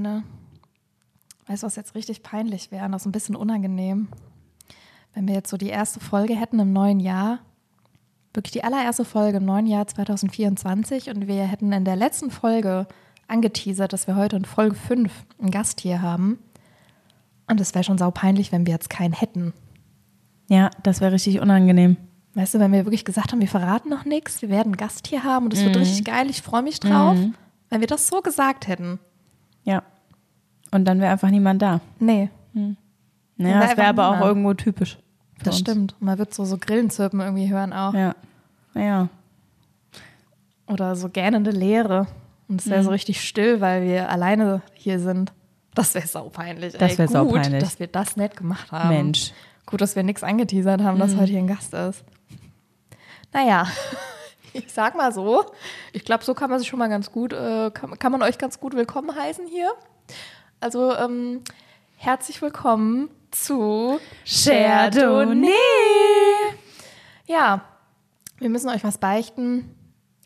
Anne, weißt du, was jetzt richtig peinlich wäre und das ist ein bisschen unangenehm? Wenn wir jetzt so die erste Folge hätten im neuen Jahr, wirklich die allererste Folge im neuen Jahr 2024 und wir hätten in der letzten Folge angeteasert, dass wir heute in Folge 5 einen Gast hier haben. Und es wäre schon sau peinlich, wenn wir jetzt keinen hätten. Ja, das wäre richtig unangenehm. Weißt du, wenn wir wirklich gesagt haben, wir verraten noch nichts, wir werden einen Gast hier haben und es wird richtig geil, ich freue mich drauf. Wenn wir das so gesagt hätten. Ja. Und dann wäre einfach niemand da. Nee, Naja, wär das wäre aber auch irgendwo typisch. das uns. stimmt. Man wird so, so Grillenzirpen irgendwie hören auch. Ja. Naja. Oder so gähnende Leere. Und es wäre Mhm. so richtig still, weil wir alleine hier sind. Das wäre saupeinlich. Das ey. wär Gut, saupeinlich. dass wir das nett gemacht haben. Mensch. Gut, dass wir nichts angeteasert haben, Mhm. dass heute hier ein Gast ist. Naja, ich sag mal so. Ich glaube, so kann man sich schon mal ganz gut, äh, kann, kann man euch ganz gut willkommen heißen hier. Also, ähm, herzlich willkommen zu Chardonnay. Ja, wir müssen euch was beichten.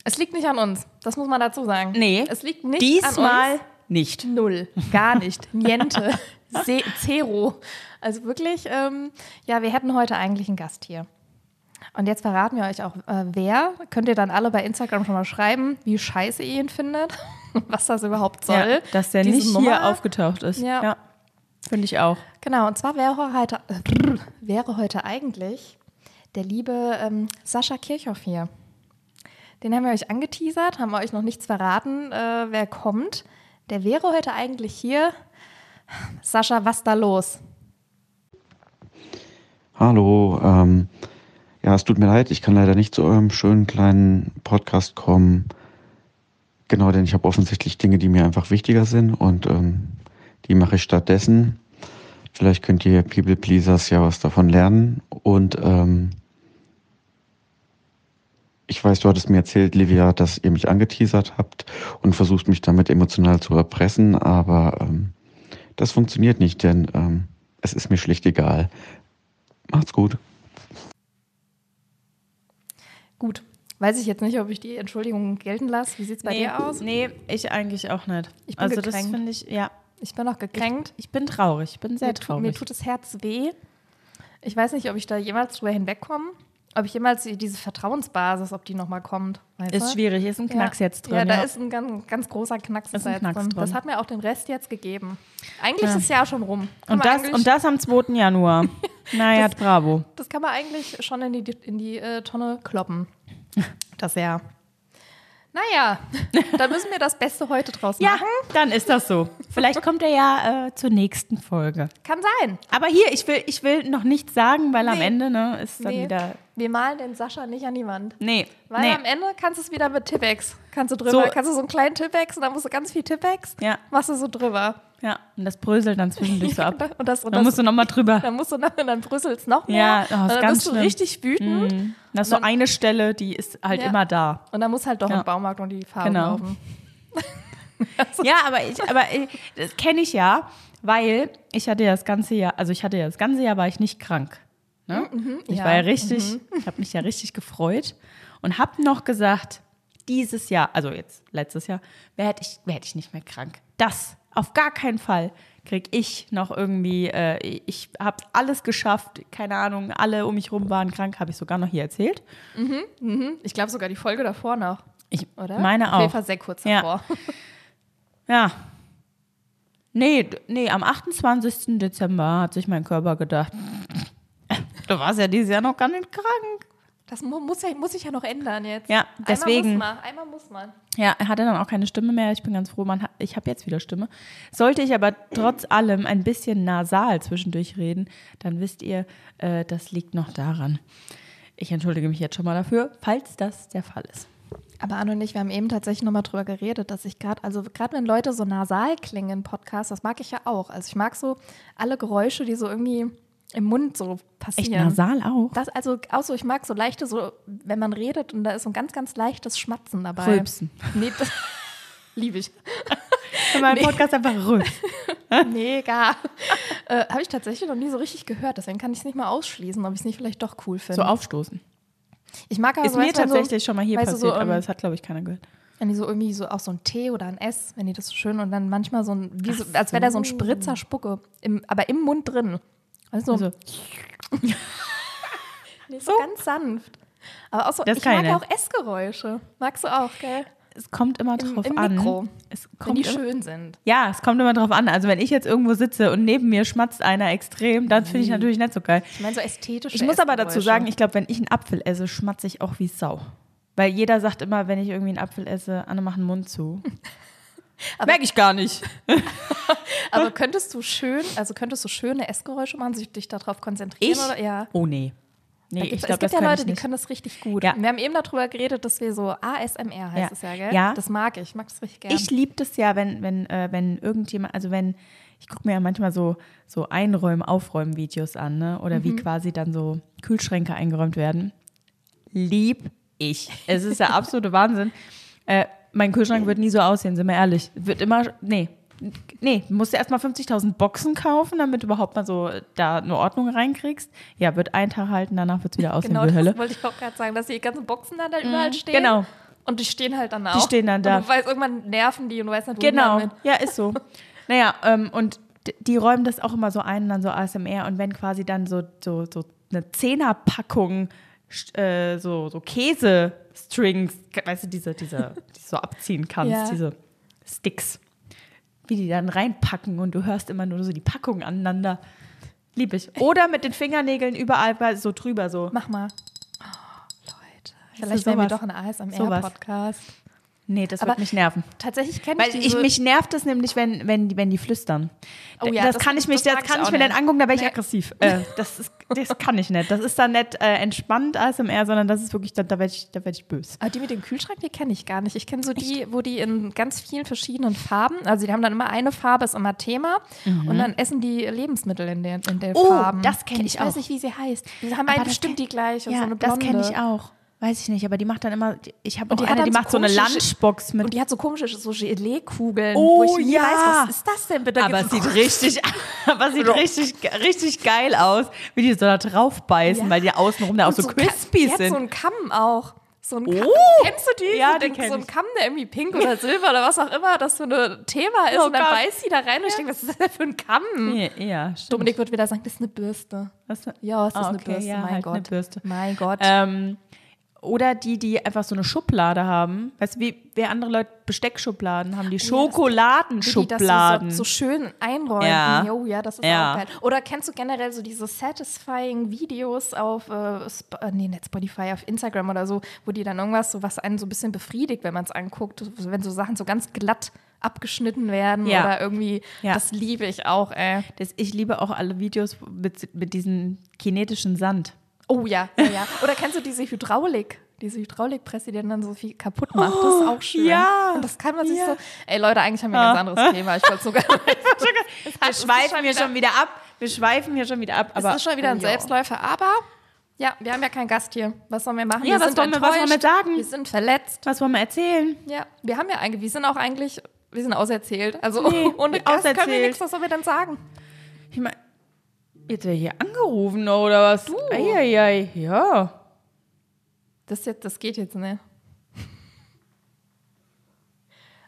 Es liegt nicht an uns, das muss man dazu sagen. Nee. Es liegt nicht Diesmal an uns. nicht. Null, gar nicht, niente, zero. Also wirklich, ähm, ja, wir hätten heute eigentlich einen Gast hier. Und jetzt verraten wir euch auch, äh, wer. Könnt ihr dann alle bei Instagram schon mal schreiben, wie scheiße ihr ihn findet, was das überhaupt soll. Ja, dass der diese nicht Nummer. hier aufgetaucht ist. Ja. Finde ich auch. Genau, und zwar wäre heute, äh, wäre heute eigentlich der liebe ähm, Sascha Kirchhoff hier. Den haben wir euch angeteasert, haben wir euch noch nichts verraten, äh, wer kommt. Der wäre heute eigentlich hier. Sascha, was da los? Hallo, ähm, ja, es tut mir leid, ich kann leider nicht zu eurem schönen kleinen Podcast kommen. Genau, denn ich habe offensichtlich Dinge, die mir einfach wichtiger sind und ähm, die mache ich stattdessen. Vielleicht könnt ihr People Pleasers ja was davon lernen. Und ähm, ich weiß, du hattest mir erzählt, Livia, dass ihr mich angeteasert habt und versucht mich damit emotional zu erpressen, aber ähm, das funktioniert nicht, denn ähm, es ist mir schlicht egal. Macht's gut. Gut, weiß ich jetzt nicht, ob ich die Entschuldigung gelten lasse. Wie sieht es bei nee, dir aus? Nee, ich eigentlich auch nicht. Ich bin also das gekränkt. finde ich, ja. Ich bin noch gekränkt. Ich bin traurig. Ich bin sehr mir, tut, traurig. mir tut das Herz weh. Ich weiß nicht, ob ich da jemals drüber hinwegkomme. Ob ich jemals die- diese Vertrauensbasis, ob die nochmal kommt. Ist du? schwierig, ist ein Knacks ja. jetzt drin. Ja, da ist ein ganz, ganz großer Knacks, Ist ein Knacks drin. drin. Das hat mir auch den Rest jetzt gegeben. Eigentlich Ja. ist das Jahr schon rum. Kann und, das, und das am 2. Januar. naja, bravo. das kann man eigentlich schon in die, in die äh, Tonne kloppen. Das Jahr. Naja, da müssen wir das Beste heute draus Ja, machen. dann ist das so. Vielleicht kommt er ja äh, zur nächsten Folge. Kann sein. Aber hier, ich will, ich will noch nichts sagen, weil am Nee. Ende ne, ist dann Nee, wieder. wir malen den Sascha nicht an die Wand. Nee, Weil nee. am Ende kannst du es wieder mit Tippex. Kannst du drüber, So. kannst du so einen kleinen Tippex und dann musst du ganz viel Tippex, Ja. machst du so drüber. Ja, und das bröselt dann zwischendurch so ab. Und das, und Dann das, musst du nochmal drüber. dann musst du noch, und dann brüsselst noch mehr. Ja, oh, und dann ganz bist du schlimm. richtig wütend. Mhm. Das ist so eine Stelle, die ist halt Ja. immer da. Und dann musst halt doch Ja. im Baumarkt und die Farben Genau. laufen. Ja, aber ich, aber ich, das kenne ich ja, weil ich hatte ja das ganze Jahr, also ich hatte ja das ganze Jahr war ich nicht krank. Ne? Ich ja, war ja richtig, ich habe mich ja richtig gefreut und habe noch gesagt, dieses Jahr, also jetzt letztes Jahr, werde ich, werd ich nicht mehr krank. Das auf gar keinen Fall krieg ich noch irgendwie, äh, ich habe alles geschafft, keine Ahnung, alle um mich rum waren krank, habe ich sogar noch hier erzählt. Ich glaube sogar die Folge davor noch, Ich oder? meine Auf jeden auch. Fall sehr kurz Ja. davor. Ja. Nee, nee, am 28. Dezember hat sich mein Körper gedacht, du warst ja dieses Jahr noch gar nicht krank. Das mu muss, ja, muss sich ja noch ändern jetzt. Ja, deswegen. Einmal muss man. Einmal muss man. Ja, er hatte dann auch keine Stimme mehr. Ich bin ganz froh, man hat, ich habe jetzt wieder Stimme. Sollte ich aber trotz allem ein bisschen nasal zwischendurch reden, dann wisst ihr, äh, das liegt noch daran. Ich entschuldige mich jetzt schon mal dafür, falls das der Fall ist. Aber Anne und ich, wir haben eben tatsächlich nochmal drüber geredet, dass ich gerade, also gerade wenn Leute so nasal klingen im Podcast, das mag ich ja auch. Also ich mag so alle Geräusche, die so irgendwie im Mund so passieren. Echt nasal auch? Das also auch so, ich mag so leichte, so, wenn man redet und da ist so ein ganz, ganz leichtes Schmatzen dabei. Rülpsen. Nee, das liebe ich. In meinem Podcast einfach rülpsen. Mega. äh, Habe ich tatsächlich noch nie so richtig gehört, deswegen kann ich es nicht mal ausschließen, ob ich es nicht vielleicht doch cool finde. So aufstoßen. ich mag aber Ist so, mir tatsächlich so, schon mal hier passiert, so, ähm, aber das hat, glaube ich, keiner gehört. wenn die so irgendwie so auch so ein T oder ein S, wenn die das so schön und dann manchmal so ein, so, als wäre da so ein Spritzer Spucke, im, aber im Mund drin. Also, Also, nee, so, ganz sanft. Aber auch so, Das ich mag ja auch Essgeräusche. Magst du auch, gell? es kommt immer Im, drauf im an. Mikro. Es Wenn kommt die immer, schön sind. ja, es kommt immer drauf an. Also wenn ich jetzt irgendwo sitze und neben mir schmatzt einer extrem, dann finde ich natürlich nicht so geil. Ich meine so ästhetische Ich muss aber dazu sagen, ich glaube, wenn ich einen Apfel esse, schmatze ich auch wie Sau. Weil jeder sagt immer, wenn ich irgendwie einen Apfel esse, Anne, mach den Mund zu. Merke ich gar nicht. Aber könntest du schön, also könntest du schöne Essgeräusche machen, sich dich darauf konzentrieren? Oder? Ja. Oh nee. Nee, ich glaube, es gibt ja Leute, ich die können das richtig gut. Ja. Wir haben eben darüber geredet, dass wir so ASMR heißt Ja. es ja, gell? Ja. Das mag ich. Ich mag das richtig gerne. Ich liebe das ja, wenn, wenn, äh, wenn irgendjemand, also wenn, ich gucke mir ja manchmal so, so Einräumen, Aufräumen-Videos an, ne? Oder Mhm. wie quasi dann so Kühlschränke eingeräumt werden. Lieb ich. Es ist der absolute Wahnsinn. Äh, mein Kühlschrank wird nie so aussehen, sind wir ehrlich. Wird immer, nee. Nee, musst du erstmal 50.000 Boxen kaufen, damit du überhaupt mal so da eine Ordnung reinkriegst. Ja, wird ein Tag halten, danach wird es wieder aussehen genau, wie Hölle. das wollte ich auch gerade sagen, dass die ganzen Boxen dann da überall stehen. genau. Und die stehen halt dann auch. Die stehen dann da. Und du weißt, irgendwann nerven die und du weißt nicht, wo Genau, ja, ist so. naja, ähm, und die räumen das auch immer so ein, dann so ASMR. Und wenn quasi dann so, so, so eine Zehnerpackung äh, so, so Käse-Strings, weißt du, diese, diese, die du so abziehen kannst, Ja. diese Sticks, wie die dann reinpacken und du hörst immer nur so die Packungen aneinander. Lieb ich. Oder mit den Fingernägeln überall so drüber so. Mach mal. Oh, Leute. Vielleicht wären wir doch ein. ASMR-Podcast. Nee, das Aber wird mich nerven. Tatsächlich kenne Weil ich ich, diese... mich nervt es nämlich, wenn, wenn, die- wenn die flüstern. Oh ja, das, das- kann ich mich, das das, kann ich ich mir dann nicht. angucken, da wäre ich Nee. aggressiv. Äh, das, ist, das kann ich nicht. Das ist dann nicht äh, entspannt ASMR, sondern das ist wirklich, da, da werde ich, da werd ich böse. Aber die mit dem Kühlschrank, die kenne ich gar nicht. Ich kenne so die, wo die in ganz vielen verschiedenen Farben, also die haben dann immer eine Farbe, ist immer Thema. Und dann essen die Lebensmittel in den, in den Mhm. Oh, Farben. das kenn ich Ich weiß auch. nicht, wie sie heißt. Die haben Aber das bestimmt die gleiche, Ja, so das kenne ich auch. Weiß ich nicht, aber die macht dann immer, ich habe Und auch die hat eine, die dann macht so eine Lunchbox mit. Und die hat so komische so Gelee-Kugeln, Oh, wo ich ja. weiß, was ist das denn bitte? aber es sieht richtig, aber es sieht richtig, richtig geil aus, wie die so da drauf beißen, Ja. weil die außenrum da auch so, Ka- crispy die sind. so einen Kamm auch. So ein Kamm. Oh. Kennst du die? Ja, so, den den, so ein. Kamm, der irgendwie pink oder silber oder was auch immer, das so ein Thema ist. Oh und dann Gott. beißt sie da rein und ich denke, was ist das denn für ein Kamm? ja, ja, stimmt. Dominik wird wieder sagen, das ist eine Bürste. Was- Ja, es ist Ah, eine okay, Bürste, ja, mein halt Gott. eine Bürste. Mein Gott. Ähm, oder die, die einfach so eine Schublade haben. Weißt du, wie, wie andere Leute Besteckschubladen haben, die die Schokoladenschubladen. das so, so schön einräumen. Ja. Jo, ja, das ist Ja. auch geil. Oder kennst du generell so diese satisfying Videos auf, äh, Sp äh, nee, nicht Spotify, auf Instagram oder so, wo die dann irgendwas, so was einen so ein bisschen befriedigt, wenn man es anguckt, wenn so Sachen so ganz glatt abgeschnitten werden Ja. oder irgendwie, Ja. das liebe ich auch, ey. das, ich liebe auch alle Videos mit, mit diesem kinetischen Sand. Oh ja, ja, ja. Oder kennst du diese Hydraulik? Diese Hydraulikpresse, die dann so viel kaputt macht. Das ist auch schön. ja. Und das kann man sich Ja. so. Ey Leute, eigentlich haben wir ein ganz anderes Thema. Ich wollte sogar. Wir schweifen hier schon wieder ab. Wir schweifen hier schon wieder ab. Es Aber, ist schon wieder ein oh. Selbstläufer, aber ja, wir haben ja keinen Gast hier. Was sollen wir machen? Ja, wir was sind wollen wir- was wollen wir sagen? Wir sind verletzt. Was wollen wir erzählen? Ja, wir haben ja eigentlich, wir sind auch eigentlich, wir sind auserzählt. Also Nee, ohne Gast können wir auserzählt. nichts, was sollen wir denn sagen? Ich meine, jetzt ich hier angerufen oder was? Du. Eieiei, ja. Das, jetzt, das geht jetzt nicht.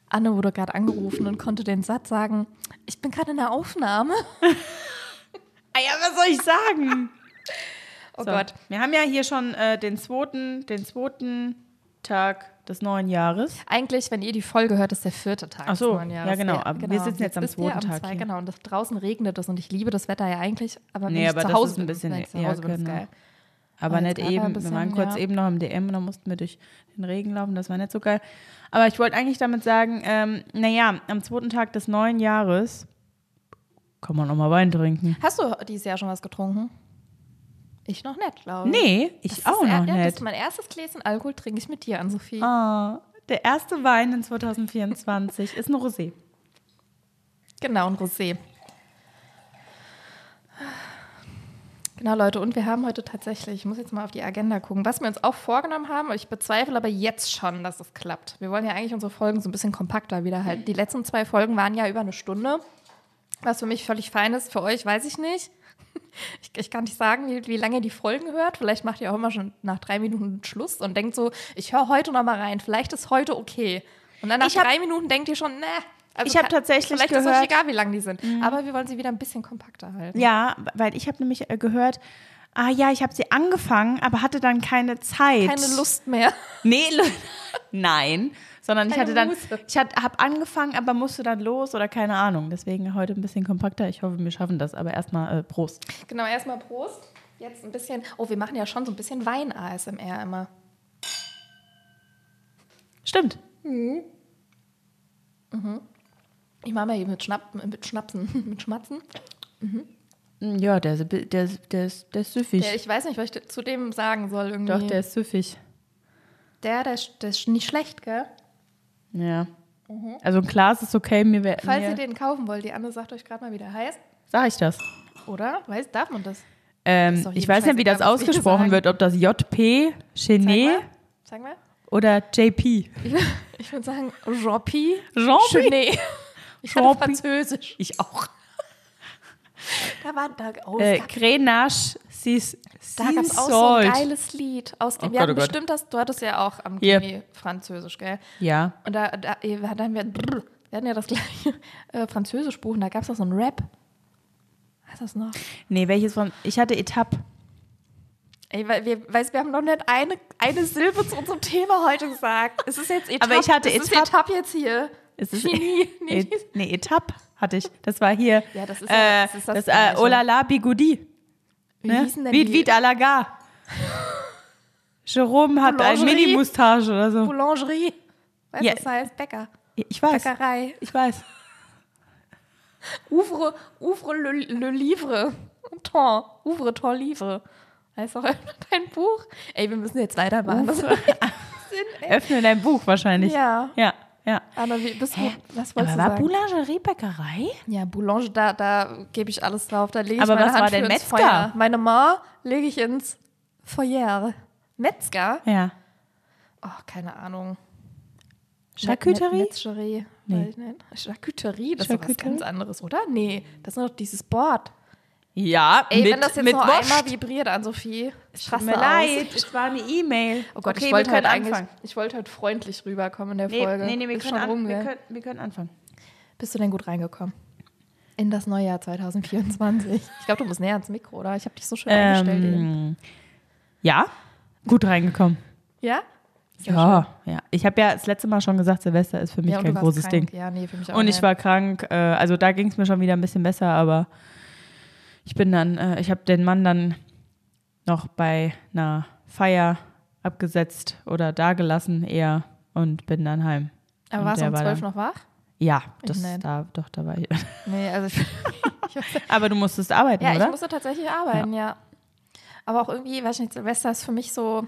Anne wurde gerade angerufen und konnte den Satz sagen, ich bin gerade in der Aufnahme. Ah ja, was soll ich sagen? Oh So, Gott. Wir haben ja hier schon äh, den, zweiten, den zweiten Tag des neuen Jahres. Eigentlich, wenn ihr die Folge hört, ist der vierte Tag. Ach so, des neuen Jahres. ja, genau, aber wir sitzen jetzt am bist ihr zweiten Tag zwei. Genau, und draußen regnet es und ich liebe das Wetter ja eigentlich, aber wenn Nee, ich aber zu Hause ist ein bin, bisschen- ich zu ja, Hause bin, ist genau. geil. Aber nicht jetzt eben. ein wir bisschen, waren kurz ja. eben noch im DM, da mussten wir durch den Regen laufen, das war nicht so geil. Aber ich wollte eigentlich damit sagen, ähm, naja, am zweiten Tag des neuen Jahres kann man auch mal Wein trinken. Hast du dieses Jahr schon was getrunken? Ich noch nicht, glaube ich. Nee, ich Das ist auch er- noch ja, Das nicht. ist mein erstes Gläschen Alkohol trinke ich mit dir an, Sophie. Ah, der erste Wein in 2024 ist ein Rosé. Genau, ein Rosé. Genau, Leute, und wir haben heute tatsächlich, ich muss jetzt mal auf die Agenda gucken, was wir uns auch vorgenommen haben, ich bezweifle aber jetzt schon, dass es klappt. Wir wollen ja eigentlich unsere Folgen so ein bisschen kompakter wieder halten. Die letzten zwei Folgen waren ja über eine Stunde, was für mich völlig fein ist. Für euch weiß ich nicht. Ich, ich kann nicht sagen, wie, wie lange ihr die Folgen hört. Vielleicht macht ihr auch immer schon nach drei Minuten Schluss und denkt so, ich höre heute noch mal rein. Vielleicht ist heute okay. Und dann nach hab- drei Minuten denkt ihr schon, ne. Also Ich hab kann- tatsächlich Vielleicht ist gehört- Mhm. euch egal, wie lang die sind. Aber wir wollen sie wieder ein bisschen kompakter halten. Ja, weil ich habe nämlich äh, gehört, ah ja, ich habe sie angefangen, aber hatte dann keine Zeit. Keine Lust mehr. Nee, nein, sondern ich Keine hatte dann, Muße. ich habe angefangen, aber musste dann los oder keine Ahnung. Deswegen heute ein bisschen kompakter. Ich hoffe, wir schaffen das. Aber erstmal äh, Prost. Genau, erstmal Prost. Jetzt ein bisschen. Oh, wir machen ja schon so ein bisschen Wein-ASMR immer. Stimmt. Ich mache mal hier mit, Schnapp, mit Schnapsen, mit Schmatzen. Mm, Ja, der, ist- der, der, ist, der ist süffig. Der, ich weiß nicht, was ich zu dem sagen soll irgendwie. Doch, der ist süffig. der, der, der ist nicht schlecht, gell? Ja. Also ein Glas ist okay. Mir, wär- Falls mir ihr den kaufen wollt, die Anne sagt euch gerade mal, wie der heißt. Sag ich das. Oder? Weiß, darf man das? Ähm, doch ich weiß nicht, wie das ausgesprochen wird, ob das JP, Chenet. Sag mal. oder JP. Ich würde sagen. Jean-Pi? Chenet. Ich hatte. Französisch. Ich auch. Da war da, oh, Äh, es gab, Grenache, Sis, da gab es auch so ein geiles Lied aus dem. Oh wir Gott, hatten oh Gott. bestimmt das, du hattest ja auch am Hier. Chemie Französisch, gell? Ja. Und da, da wir hatten wir, brr, wir hatten ja das gleiche äh, Französischbuch und da gab es auch so einen Rap. Weißt du das noch? Nee, welches von. Ich hatte Etappe. Ey, weil wir, weißt, wir haben noch nicht eine, eine Silbe zu unserem Thema heute gesagt. Es ist jetzt Etappe. Aber ich hatte es ist Etappe. Etappe jetzt hier. Es ist Genie. Nee, nee, Etappe hatte ich. Das war hier. Ja, das ist ja- äh, das ist das das äh, Gleiche. Oh la la Bigoudi. Wie Ne? hießen denn Vite, die? vite à la gare. Jerome hat ein Boulangerie. Mini-Moustache oder so. Boulangerie. Weißt du, Ja. was heißt Bäcker? Ich weiß. Bäckerei. Ich weiß. Ouvre, ouvre le, le livre. Ton. Ouvre ton livre. Heißt auch dein Buch. Ey, wir müssen jetzt weitermachen. Das Sinn. Öffne dein Buch wahrscheinlich. Ja. Ja, ja. Anna, wie, du, was Aber wolltest war du sagen? Boulangerie Bäckerei? Ja, Boulanger, da, da gebe ich alles drauf. Da lege ich Aber meine was Hand war denn Metzger? Feuer. Meine Ma lege ich ins Feuer. Metzger? Ja. Oh, keine Ahnung. Charcuterie? Met- Metzgerie. Nee. Charcuterie, das ist was ganz anderes, oder? Nee, das ist doch dieses Board. Ja, Ey, mit, wenn das jetzt mit noch Wurst. einmal vibriert an Sophie, ich Tut mir leid, es war eine E-Mail. Oh Gott, okay, ich wollte halt eigentlich, anfangen. ich wollte halt freundlich rüberkommen in der Nee, Folge. nee, nee, wir können, schon rum, an, wir, können, wir können anfangen. Bist du denn gut reingekommen? In das neue Jahr 2024. Ich glaube, du musst näher ans Mikro, oder? Ich habe dich so schön eingestellt. eben. Ähm, ja, gut reingekommen. Ja? Sehr Ja, ja. Ich habe ja das letzte Mal schon gesagt, Silvester ist für mich ja, kein großes krank. Ding. Ja, nee, für mich auch Und ich nicht. war krank. Äh, also da ging es mir schon wieder ein bisschen besser, aber ich bin dann, äh, ich habe den Mann dann noch bei einer Feier abgesetzt oder dagelassen eher und bin dann heim. Aber warst du um war 12 dann- noch wach? Ja, Ich das nicht. da, doch, da war ich. Nee, also ich, Aber du musstest arbeiten, ja, ich oder? musste tatsächlich arbeiten, ja. Aber auch irgendwie, weiß ich nicht, Silvester ist für mich so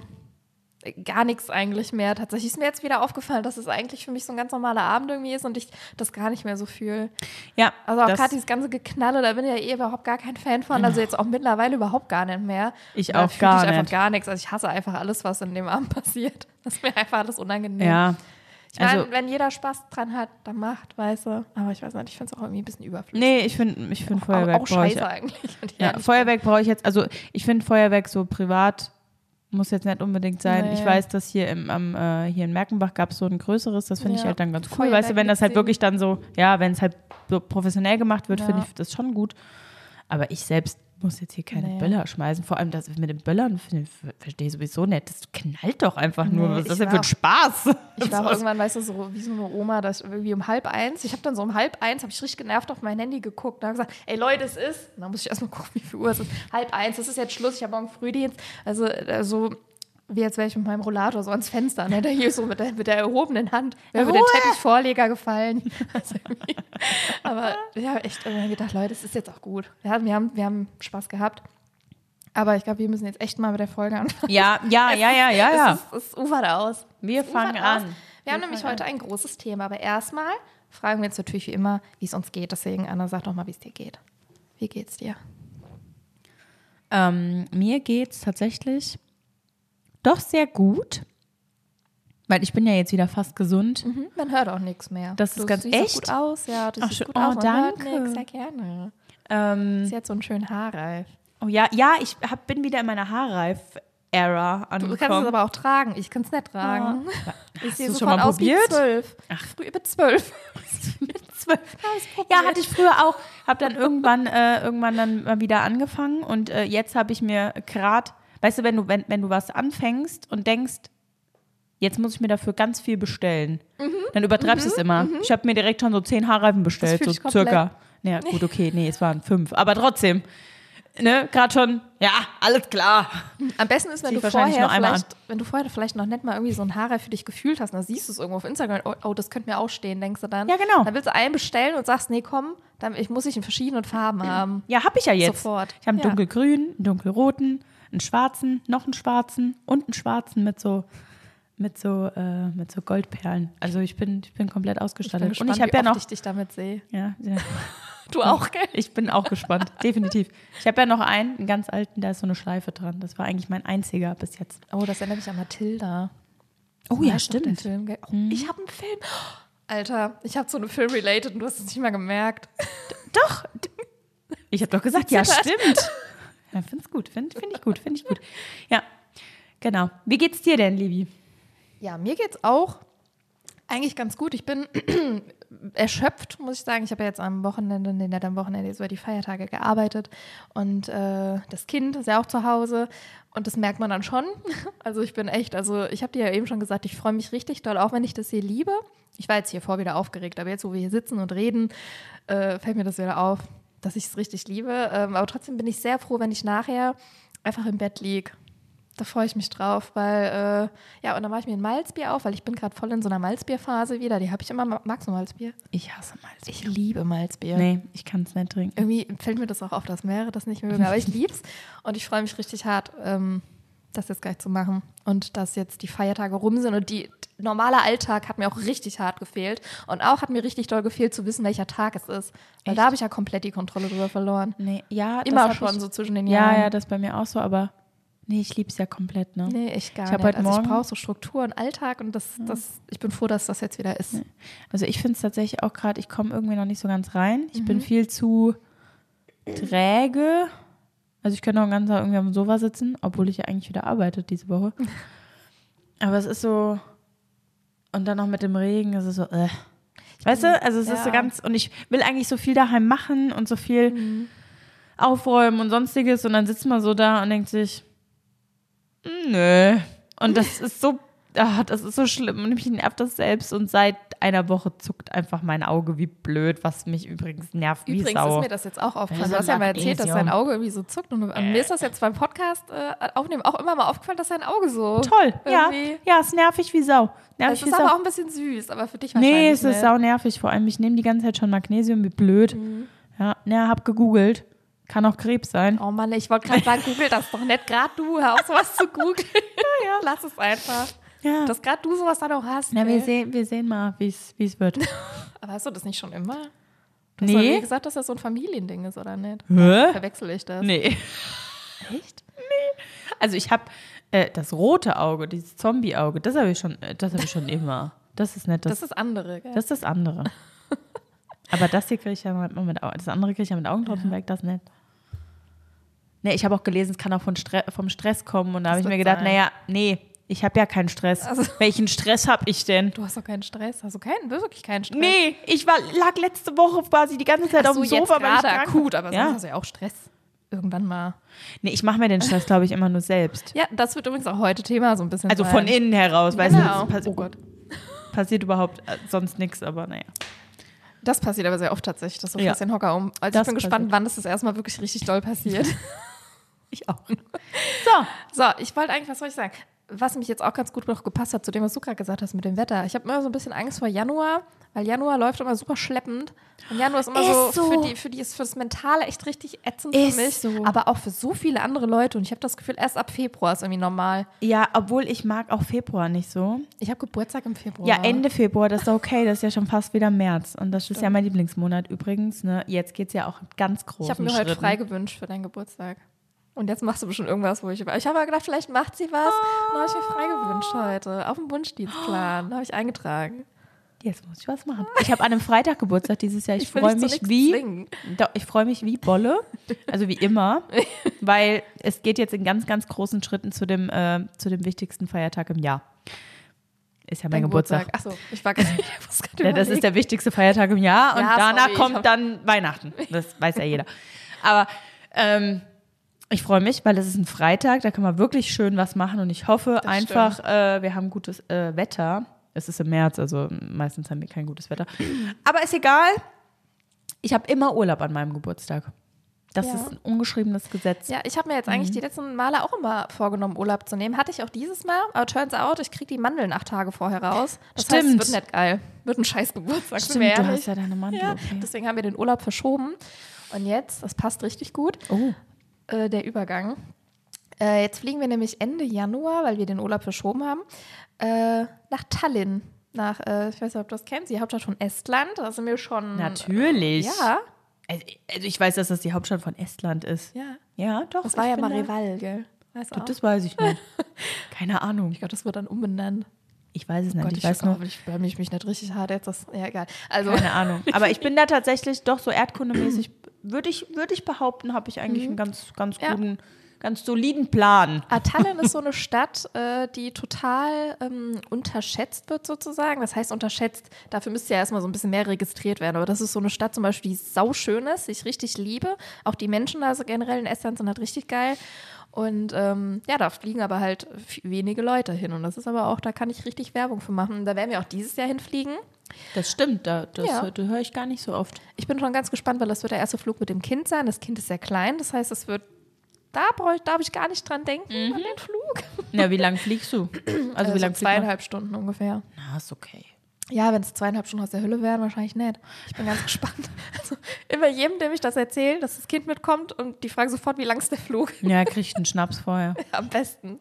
gar nichts eigentlich mehr. Tatsächlich ist mir jetzt wieder aufgefallen, dass es eigentlich für mich so ein ganz normaler Abend irgendwie ist und ich das gar nicht mehr so fühle. ja, Also auch gerade dieses ganze Geknalle, da bin ich ja eh überhaupt gar kein Fan von. Also jetzt auch mittlerweile überhaupt gar nicht mehr. Ich auch gar ich einfach nicht. gar nichts. Also ich hasse einfach alles, was in dem Abend passiert. Das ist mir einfach alles unangenehm. ja. Ich meine, also- wenn jeder Spaß dran hat, dann macht, weißt du. Aber ich weiß nicht, ich finde es auch irgendwie ein bisschen überflüssig. Nee, ich finde ich find Feuerwerk auch, auch brauche ich. scheiße eigentlich. Ja, Feuerwerk brauche ich jetzt, also ich finde Feuerwerk so privat muss jetzt nicht unbedingt sein. Nee. Ich weiß, dass hier im am, äh, hier in Merkenbach gab es so ein größeres, das finde ich Ja. halt dann ganz cool. Feuerwerk Weißt du, wenn das halt wirklich dann so, ja, wenn es halt so professionell gemacht wird, Ja. finde ich das schon gut. Aber ich selbst muss jetzt hier keine Nee. Böller schmeißen. Vor allem das mit den Böllern verstehe ich sowieso nicht. Das knallt doch einfach nur. Nee, Was ist das denn für ein Spaß? Ich war Das- irgendwann, weißt du, so wie so eine Oma, dass irgendwie um halb eins, ich habe dann so um halb eins, habe ich richtig genervt auf mein Handy geguckt und habe gesagt, ey Leute, es ist, dann muss ich erstmal gucken, wie viel Uhr es ist, halb eins, das ist jetzt Schluss, ich habe morgen Frühdienst, also äh, so wie jetzt wäre ich mit meinem Rollator so ans Fenster, ne, da hier so mit der, mit der erhobenen Hand, wäre der Ruhe! Teppichvorleger gefallen. Also Aber ich habe echt gedacht, Leute, es ist jetzt auch gut. Ja, wir, haben, wir haben Spaß gehabt. Aber ich glaube, wir müssen jetzt echt mal mit der Folge anfangen. Ja, ja, ja, ja, ja, ja. Es, ist, es ufert aus. Wir Es fangen aus. an. Wir haben Wir nämlich fangen heute ein großes Thema, aber erstmal fragen wir jetzt natürlich wie immer, wie es uns geht. Deswegen, Anna, sag doch mal, wie es dir geht. Wie geht's dir? Ähm, mir geht's tatsächlich doch sehr gut, weil ich bin ja jetzt wieder fast gesund. Mhm, man hört auch nichts mehr. Das ist du ganz siehst echt? So gut aus, ja, du Ach, siehst schön. gut Oh, aus. Man danke. hört nix, sehr gerne. Ähm, Sie hat so einen schönen Haarreif. oh ja, ja, ich hab, bin wieder in meiner Haarreif. Era Du kannst es angekommen. aber auch tragen. Ich kann es nicht tragen. Ich Hast sehe schon mal aus wie probiert? zwölf. Ach. Früh mit zwölf. Zwölf. Ja, hatte ich früher auch. Habe dann irgendwann, äh, irgendwann dann mal wieder angefangen und äh, jetzt habe ich mir gerade, weißt du, wenn du, wenn, wenn du was anfängst und denkst, jetzt muss ich mir dafür ganz viel bestellen, Mhm. dann übertreibst du es immer. Ich habe mir direkt schon so zehn Haarreifen bestellt, so circa. Naja, gut, okay, nee, es waren fünf, aber trotzdem. Ne, gerade schon, ja, alles klar. Am besten ist, wenn du, vorher vielleicht, wenn du vorher vielleicht noch nicht mal irgendwie so ein Haarreif für dich gefühlt hast, dann siehst du es irgendwo auf Instagram, oh, oh, das könnte mir auch stehen, denkst du dann. Ja, genau. Dann willst du einen bestellen und sagst, nee, komm, dann, ich muss ich in verschiedenen Farben haben. Ja, habe ich ja jetzt. Sofort. Ich habe einen Ja. dunkelgrünen, einen dunkelroten, einen schwarzen, noch einen schwarzen und einen schwarzen mit so mit so äh, mit so Goldperlen. Also ich bin ich bin komplett Ich bin ausgestattet gespannt, und ich habe wie ja noch ich dich damit sehe. ja, ja, Du auch, gell? ich bin auch gespannt, definitiv. Ich habe ja noch einen, einen ganz alten, da ist so eine Schleife dran. Das war eigentlich mein einziger bis jetzt. Oh, das erinnert mich an Mathilda. Oh doch den Film, oh, Ich habe einen Film. Alter, ich habe so einen Film related und du hast es nicht mal gemerkt. Doch. Ich habe doch gesagt, ja, stimmt. Ja, find's gut, finde find ich gut, finde ich gut. Ja, genau. Wie geht's dir denn, Libi? Ja, mir geht's auch eigentlich ganz gut. Ich bin erschöpft, muss ich sagen. Ich habe ja jetzt am Wochenende, nee, nicht am Wochenende, jetzt über die Feiertage gearbeitet und äh, das Kind ist ja auch zu Hause und das merkt man dann schon. Also ich bin echt, also ich habe dir ja eben schon gesagt, ich freue mich richtig doll, auch wenn ich das hier liebe. Ich war jetzt hier vor wieder aufgeregt, aber jetzt, wo wir hier sitzen und reden, äh, fällt mir das wieder auf, dass ich es richtig liebe. Ähm, aber trotzdem bin ich sehr froh, wenn ich nachher einfach im Bett liege. Da freue ich mich drauf, weil, äh, ja, und dann mache ich mir ein Malzbier auf, weil ich bin gerade voll in so einer Malzbierphase wieder. Die habe ich immer. Magst du Malzbier? Ich hasse Malzbier. Ich liebe Malzbier. Nee, ich kann es nicht trinken. Irgendwie fällt mir das auch auf, dass mehrere das nicht mögen, aber ich lieb's. Und ich freue mich richtig hart, ähm, das jetzt gleich zu machen. Und dass jetzt die Feiertage rum sind und die normale Alltag hat mir auch richtig hart gefehlt. Und auch hat mir richtig doll gefehlt zu wissen, welcher Tag es ist. Weil Echt? da habe ich ja komplett die Kontrolle drüber verloren. Nee, ja, Immer schon ich, so zwischen den Ja, Jahren. ja, das ist bei mir auch so, aber nee, ich liebe es ja komplett, ne? Nee, ich gar Ich nicht. heute also ich Morgen- brauche so Struktur und Alltag und das, das, ich bin froh, dass das jetzt wieder ist. Also ich finde es tatsächlich auch gerade, ich komme irgendwie noch nicht so ganz rein. Ich Mhm. bin viel zu träge. Also ich könnte auch den ganzen Tag irgendwie am Sofa sitzen, obwohl ich ja eigentlich wieder arbeite diese Woche. Aber es ist so, und dann noch mit dem Regen, es ist so, äh. Weißt du, also es ist so Ja. ganz, und ich will eigentlich so viel daheim machen und so viel Mhm. aufräumen und sonstiges und dann sitzt man so da und denkt sich, "Mm, nö. Und das ist so, ah, das ist so schlimm und mich nervt das selbst und seit einer Woche zuckt einfach mein Auge wie blöd, was mich übrigens nervt wie Übrigens Sau. ist mir das jetzt auch aufgefallen. Also Du hast ja mal erzählt, dass dein Auge irgendwie so zuckt. Und äh, mir ist das jetzt beim Podcast äh, aufnehmen auch immer mal aufgefallen, dass dein Auge so Toll, ja, irgendwie- ja, ist nervig wie Sau. Nervig Es ist Sau. aber auch ein bisschen süß, aber für dich wahrscheinlich nee, es ist sau nervig. Vor allem, ich nehme die ganze Zeit schon Magnesium, wie blöd. Mhm. Ja, ja, hab gegoogelt. Kann auch Krebs sein. Oh Mann, ich wollte gerade sagen, google das doch nicht. Gerade du, hör auf, sowas zu googeln. ja, lass es einfach. Ja. Dass gerade du sowas dann auch hast. Na, wir, sehen, wir sehen mal, wie es wird. Aber hast du das nicht schon immer? Du hast doch nee. gesagt, dass das so ein Familiending ist, oder nicht? Hä? Verwechsel ich das? Nee. Echt? Also ich habe äh, das rote Auge, dieses Zombie-Auge, das habe ich schon, äh, das habe ich schon immer. Das ist nicht das. Das ist andere, gell? das ist das andere. Aber das hier kriege ich ja mit Augen. Das andere kriege ich ja mit Augentropfen weg, das nicht. Nee, ich habe auch gelesen, es kann auch Stre vom Stress kommen. Und da habe ich mir gedacht, naja, nee, ich habe ja keinen Stress. Also- Welchen Stress habe ich denn? Du hast doch keinen Stress. Hast du keinen, wirklich keinen Stress? Nee, ich war, lag letzte Woche quasi die ganze Zeit Ach auf so, dem jetzt Sofa, weil ich krank akut, aber ja. sonst hast du ja auch Stress. Irgendwann mal. Nee, ich mache mir den Stress, glaube ich, immer nur selbst. Ja, das wird übrigens auch heute Thema so ein bisschen Also sein. von innen heraus, weißt du, Genau. passi Oh Gott. passiert überhaupt äh, sonst nichts, aber naja. Das passiert aber sehr oft tatsächlich, dass du Ja. den Hocker um. Also Das ich bin gespannt, passiert. wann das das erste Mal wirklich richtig doll passiert. Ich auch. so, so, ich wollte eigentlich, was soll ich sagen? Was mich jetzt auch ganz gut noch gepasst hat zu dem, was du gerade gesagt hast mit dem Wetter. Ich habe immer so ein bisschen Angst vor Januar, weil Januar läuft immer super schleppend. Und Januar ist immer Ist so, so. Für, die, für die ist fürs Mentale echt richtig ätzend Ist für mich. so. Aber auch für so viele andere Leute. Und ich habe das Gefühl, erst ab Februar ist irgendwie normal. Ja, obwohl ich mag auch Februar nicht so. Ich habe Geburtstag im Februar. Ja, Ende Februar, das ist okay, das ist ja schon fast wieder März. Und das ist ja mein Lieblingsmonat übrigens. Ne? Jetzt geht es ja auch ganz groß. Ich habe mir heute frei gewünscht für deinen Geburtstag. Und jetzt machst du bestimmt irgendwas, wo ich. Ich habe aber gedacht, vielleicht macht sie was. Und dann habe ich mir frei gewünscht heute. Auf dem Wunschdienstplan. Da habe ich eingetragen. Jetzt muss ich was machen. Ich habe an einem Freitag Geburtstag dieses Jahr. Ich, Ich freue mich wie zwingen. Doch, ich freue mich wie Bolle, also wie immer, weil es geht jetzt in ganz, ganz großen Schritten zu dem, äh, zu dem wichtigsten Feiertag im Jahr. Ist ja mein Dein Geburtstag. Achso, ich war gerade Ja, das ist der wichtigste Feiertag im Jahr und Ja, danach sorry, kommt dann Weihnachten. Das weiß ja jeder. Aber ähm, ich freue mich, weil es ist ein Freitag, da kann man wirklich schön was machen und ich hoffe Das einfach, äh, wir haben gutes äh, Wetter. Es ist im März, also meistens haben wir kein gutes Wetter. Aber ist egal. Ich habe immer Urlaub an meinem Geburtstag. Das Ja. ist ein ungeschriebenes Gesetz. Ja, ich habe mir jetzt Mhm. eigentlich die letzten Male auch immer vorgenommen, Urlaub zu nehmen. Hatte ich auch dieses Mal, aber turns out, ich kriege die Mandeln acht Tage vorher raus. Das heißt, Stimmt. es wird nicht geil. Wird ein scheiß Geburtstag. Stimmt, du hast ja deine Mandel. Ja, okay. deswegen haben wir den Urlaub verschoben. Und jetzt, das passt richtig gut, Oh, äh, der Übergang. Äh, jetzt fliegen wir nämlich Ende Januar, weil wir den Urlaub verschoben haben, äh, nach Tallinn. Nach, äh, ich weiß nicht, ob du das kennst, die Hauptstadt von Estland. Da sind wir schon. natürlich. Ja, Also also ich weiß, dass das die Hauptstadt von Estland ist. ja. Ja, doch. Das war ja bin mal da- Rival, gell? Weißt du auch? Das weiß ich nicht. Keine Ahnung. Ich glaube, das wird dann umbenannt. Ich weiß es nicht. Gott, ich ich, weiß oh, nur, ich blamier mich nicht richtig hart jetzt. Das, ja, egal. Also, keine Ahnung. Aber ich bin da tatsächlich doch so erdkundemäßig, würde ich, würde ich behaupten, habe ich eigentlich einen ganz, ganz Mhm. Ja. guten, ganz soliden Plan. Tallinn ist so eine Stadt, äh, die total ähm, unterschätzt wird sozusagen. Das heißt unterschätzt, dafür müsste ja erstmal so ein bisschen mehr registriert werden. Aber das ist so eine Stadt zum Beispiel, die sauschön ist, die ich richtig liebe. Auch die Menschen da so generell in Estland sind halt richtig geil. Und ähm, ja, da fliegen aber halt wenige Leute hin. Und das ist aber auch, da kann ich richtig Werbung für machen. Da werden wir auch dieses Jahr hinfliegen. Das stimmt, da, das, Ja. höre ich gar nicht so oft. Ich bin schon ganz gespannt, weil das wird der erste Flug mit dem Kind sein. Das Kind ist sehr klein. Das heißt, es wird, da brauche ich, darf ich gar nicht dran denken, an den Flug. Ja, wie lange fliegst du? Also wie so lange zweieinhalb Stunden ungefähr. Na, ist okay. Ja, wenn es zweieinhalb Stunden aus der Hölle wären, wahrscheinlich nicht. Ich bin ganz gespannt. Also immer jedem, dem ich das erzähle, dass das Kind mitkommt und die fragen sofort, wie lang ist der Flug? Ja, kriegt einen Schnaps vorher. Am besten.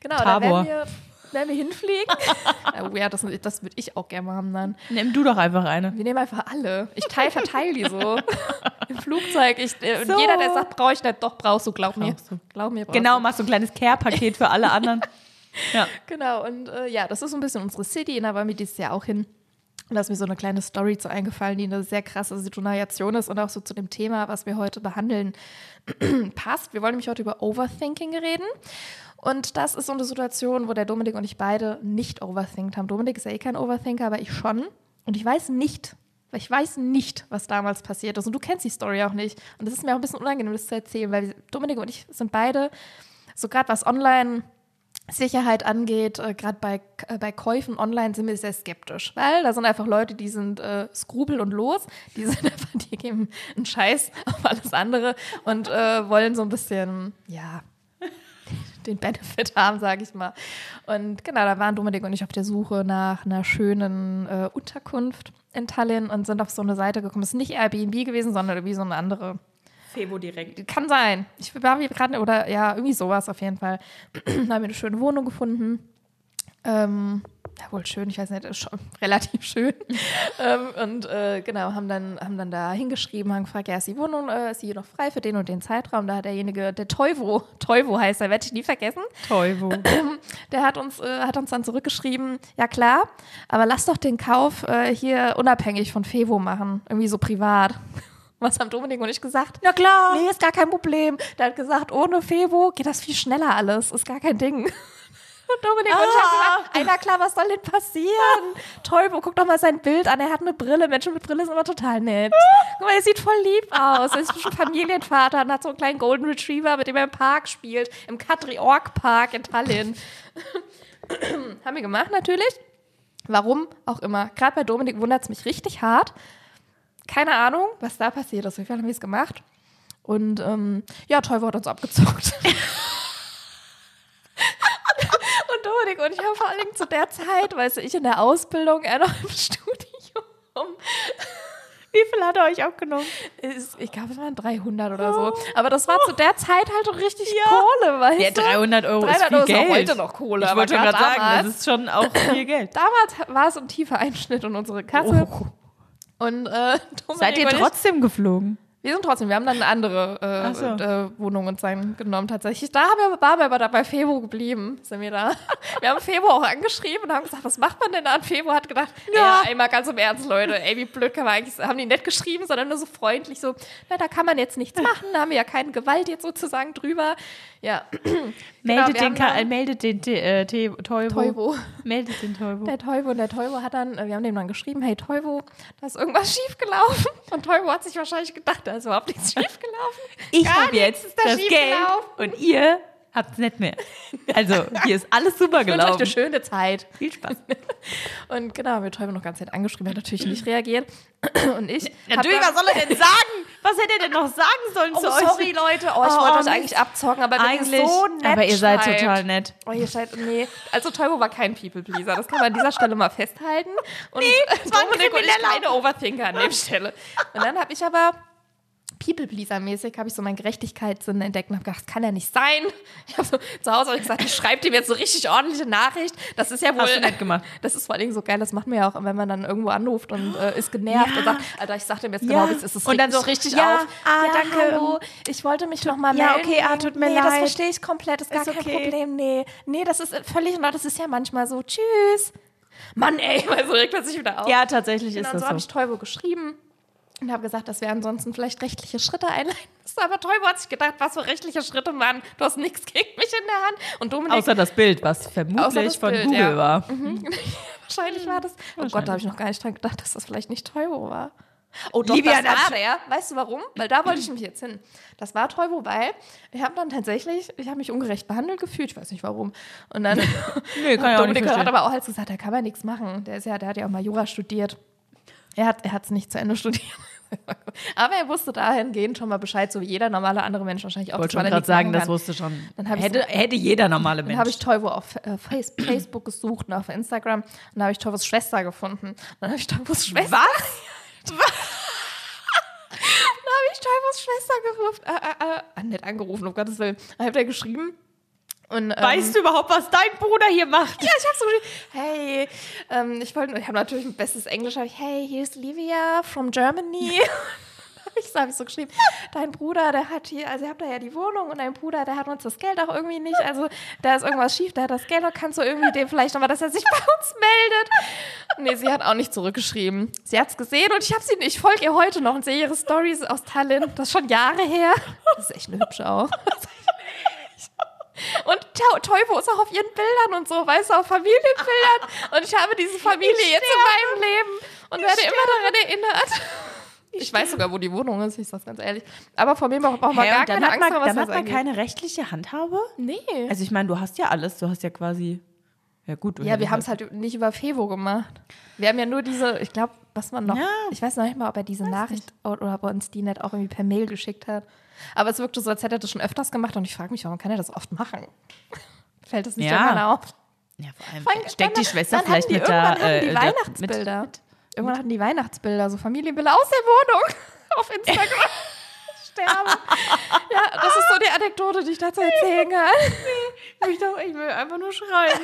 Genau, Tabor. da werden wir, werden wir hinfliegen. oh ja, das, das würde ich auch gerne machen dann. Nimm du doch einfach eine. Wir nehmen einfach alle. Ich teile, verteile die so. Im Flugzeug. Ich, äh, und So. jeder, der sagt, brauche ich nicht, doch, brauchst du, glaub mir. Brauchst du. Glaub mir, brauchst Genau, du. machst so ein kleines Care-Paket für alle anderen. Ja. Genau, und äh, ja, das ist so ein bisschen unsere City, und da wollen wir dieses Jahr auch hin. Und da ist mir so eine kleine Story zu eingefallen, die eine sehr krasse Situation ist und auch so zu dem Thema, was wir heute behandeln, passt. Wir wollen nämlich heute über Overthinking reden. Und das ist so eine Situation, wo der Dominik und ich beide nicht overthinkt haben. Dominik ist ja eh kein Overthinker, aber ich schon. Und ich weiß nicht, ich weiß nicht, was damals passiert ist. Und du kennst die Story auch nicht. Und das ist mir auch ein bisschen unangenehm, das zu erzählen, weil Dominik und ich sind beide, so gerade was online Sicherheit angeht, äh, gerade bei, äh, bei Käufen online sind wir sehr skeptisch, weil da sind einfach Leute, die sind äh, skrupel und los, die sind einfach, die geben einen Scheiß auf alles andere und äh, wollen so ein bisschen, ja, den Benefit haben, sage ich mal. Und genau, da waren Dominik und ich auf der Suche nach einer schönen äh, Unterkunft in Tallinn und sind auf so eine Seite gekommen. Es ist nicht Airbnb gewesen, sondern irgendwie so eine andere Febo direkt. kann sein. Ich war wie gerade, oder ja, irgendwie sowas auf jeden Fall. da haben wir eine schöne Wohnung gefunden. Ähm, ja, wohl schön, ich weiß nicht, ist schon relativ schön. ähm, und äh, genau, haben dann, haben dann da hingeschrieben, haben gefragt, ja, ist die Wohnung, äh, ist die noch frei für den und den Zeitraum? Da hat derjenige, der Teuvo, Teuvo heißt er, werde ich nie vergessen, Teuvo. der hat uns, äh, hat uns dann zurückgeschrieben, ja klar, aber lass doch den Kauf äh, hier unabhängig von Fevo machen, irgendwie so privat. Was haben Dominik und ich gesagt? Na klar. Nee, ist gar kein Problem. Der hat gesagt, ohne Fevo geht das viel schneller alles. Ist gar kein Ding. Und Dominik und ich Ah. haben gesagt, einer klar, was soll denn passieren? Teubo, guck doch mal sein Bild an. Er hat eine Brille. Menschen mit Brille sind immer total nett. Guck mal, er sieht voll lieb aus. Er ist bestimmt Familienvater und hat so einen kleinen Golden Retriever, mit dem er im Park spielt. Im Katri Ork Park in Tallinn. haben wir gemacht, natürlich. Warum auch immer. Gerade bei Dominik wundert es mich richtig hart. Keine Ahnung, was da passiert ist. Auf jeden Fall haben wir es gemacht. Und ähm, ja, Teuvo hat uns abgezockt. und Dominik und ich haben vor allen Dingen zu der Zeit, weißt du, ich in der Ausbildung, er noch im Studium. Wie viel hat er euch abgenommen? Ist, ich glaube, es waren 300 oder so. Aber das war zu der Zeit halt doch richtig Ja. Kohle, weißt Ja, du? 300 Euro 300 ist viel Euro ist auch Geld. heute noch Kohle. Ich wollte gerade sagen, das ist schon auch viel Geld. Damals war es ein tiefer Einschnitt in unsere Kasse. Und äh, Dominik Seid ihr trotzdem geflogen? Wir sind trotzdem, wir haben dann eine andere Ach so. äh, äh, Wohnung uns dann genommen tatsächlich. Da haben wir, waren wir aber da bei Febo geblieben, sind wir da. Wir haben Febo auch angeschrieben und haben gesagt, was macht man denn da? Und Febo hat gedacht, ja, ey, mal ganz im Ernst, Leute, ey, wie blöd kann man eigentlich, haben die nicht geschrieben, sondern nur so freundlich so, na, da kann man jetzt nichts machen, da haben wir ja keine Gewalt jetzt sozusagen drüber. Ja. Meldet, wir den, dann- äh, meldet den äh, Te- Teubo. Teubo. Meldet den Teubo. Der Teubo und der Teubo hat dann, äh, wir haben dem dann geschrieben, hey Teubo, da ist irgendwas schiefgelaufen. Und Teubo hat sich wahrscheinlich gedacht, da ist überhaupt nichts schiefgelaufen. Ich habe jetzt das Geld schiefgelaufen. und ihr habt's nicht mehr. Also, hier ist alles super Ich wünsche euch eine gelaufen. schöne Zeit. Viel Spaß. Und genau, haben wir Teubo noch ganz Zeit angeschrieben, er hat natürlich nicht reagiert. Und ich. Natürlich, was soll er denn sagen? Was hätte er denn noch sagen sollen Oh, zu euch? sorry, Leute. Oh, ich Oh, wollte euch Mist. eigentlich abzocken, aber Eigentlich, ihr so nett aber ihr seid schreibt- total nett. Oh, ihr seid, nee. Also Teubo war kein People-Pleaser. Das kann man an dieser Stelle mal festhalten. Und es war ein Dominik und ich keine Overthinker an der Stelle. Und dann habe ich aber People-Pleaser-mäßig habe ich so meinen Gerechtigkeitssinn entdeckt und habe gedacht, das kann ja nicht sein. Ich habe so zu Hause gesagt, ich schreibe dem jetzt so richtig ordentliche Nachricht. Das ist ja wohl Hast du nett gemacht. Das ist vor allen Dingen so geil, das macht man ja auch, wenn man dann irgendwo anruft und äh, ist genervt Ja. und sagt, Alter, ich sag dem jetzt Ja. genau, wie es ist. Es Und dann so, richtig ja, auf. ah, ja, danke. Hallo, ich wollte mich noch mal ja, melden. okay, ah, tut mir nee, das leid. verstehe ich komplett, ist gar Ist kein okay. Problem. Nee, nee, das ist völlig in Ordnung. Das ist ja manchmal so. Tschüss. Mann, ey, weil so regt man sich wieder auf. Ja, tatsächlich Genau, ist und so habe das ich so. Teubo geschrieben und habe gesagt, dass wir ansonsten vielleicht rechtliche Schritte einleiten müssen. Aber Teubo hat sich gedacht, was für rechtliche Schritte, Mann. Du hast nichts gegen mich in der Hand. Und Dominik, Außer das Bild, was vermutlich von Bild, Google ja. war. wahrscheinlich war das. Oh Gott, da habe ich noch gar nicht dran gedacht, dass das vielleicht nicht Teubo war. Oh doch, Livia, das war der. Weißt du warum? Weil da wollte ich mich jetzt hin. Das war Teubo, weil ich habe dann tatsächlich, ich habe mich ungerecht behandelt gefühlt, ich weiß nicht warum. Und dann Nö, kann Dominik hat aber auch als gesagt, da kann man nichts machen. Der ist ja, der hat ja auch mal Jura studiert. Er hat er es nicht zu Ende studiert. aber er wusste dahingehend schon mal Bescheid, so wie jeder normale andere Mensch wahrscheinlich auch. Ich wollte schon gerade sagen, das wusste schon. Dann ich hätte, hätte jeder normale Dann Mensch. habe ich Teubo auf äh, Face Facebook gesucht und auf Instagram. Und da habe ich Teubos Schwester gefunden. Und dann habe ich Teubos Schwester. Was? Dann habe ich Teubos Schwester gerufen. Äh, äh, äh, nicht angerufen, um Gottes Willen. Dann hat er geschrieben. Und, ähm, Weißt du überhaupt, was dein Bruder hier macht? Ja, ich habe so geschrieben, hey, ähm, ich wollte, ich habe natürlich ein bestes Englisch, ich, hey, here's Livia from Germany. ich habe ich so geschrieben, dein Bruder, der hat hier, also ihr habt da ja die Wohnung und dein Bruder, der hat uns das Geld auch irgendwie nicht, also da ist irgendwas schief, der hat das Geld, noch, kannst du irgendwie dem vielleicht nochmal, dass er sich bei uns meldet. Nee, sie hat auch nicht zurückgeschrieben. Sie hat es gesehen und ich habe sie, ich folge ihr heute noch und sehe ihre Stories aus Tallinn, das ist schon Jahre her. Das ist echt eine hübsche auch. Und Teubo ist auch auf ihren Bildern und so, weißt du, auf Familienbildern. Und ich habe diese Familie jetzt in meinem Leben und werde immer daran erinnert. Ich weiß sogar, wo die Wohnung ist, ich sag's ganz ehrlich. Aber von mir braucht man Hä, gar keine hat Angst man, haben, was dann das hat man angeht. keine rechtliche Handhabe? Nee. Also ich meine, du hast ja alles. Du hast ja quasi... Ja gut. ja, wir haben es halt nicht über Fevo gemacht. Wir haben ja nur diese, ich glaube, was man noch, Ja. ich weiß noch nicht mal, ob er diese Nachricht oder ob er uns die nicht auch irgendwie per Mail geschickt hat. Aber es wirkte so, als hätte er das schon öfters gemacht und ich frage mich, warum kann er das oft machen? Fällt das nicht Ja. irgendwann auf? Ja, vor allem Vor allem, steckt die Schwester vielleicht die, mit der... Irgendwann hatten die äh, Weihnachtsbilder. Mit, irgendwann hatten die Weihnachtsbilder, so Familienbilder aus der Wohnung auf Instagram. Sterbe. Ja, das ist so die Anekdote, die ich dazu erzählen kann. ich, doch, ich will einfach nur schreien.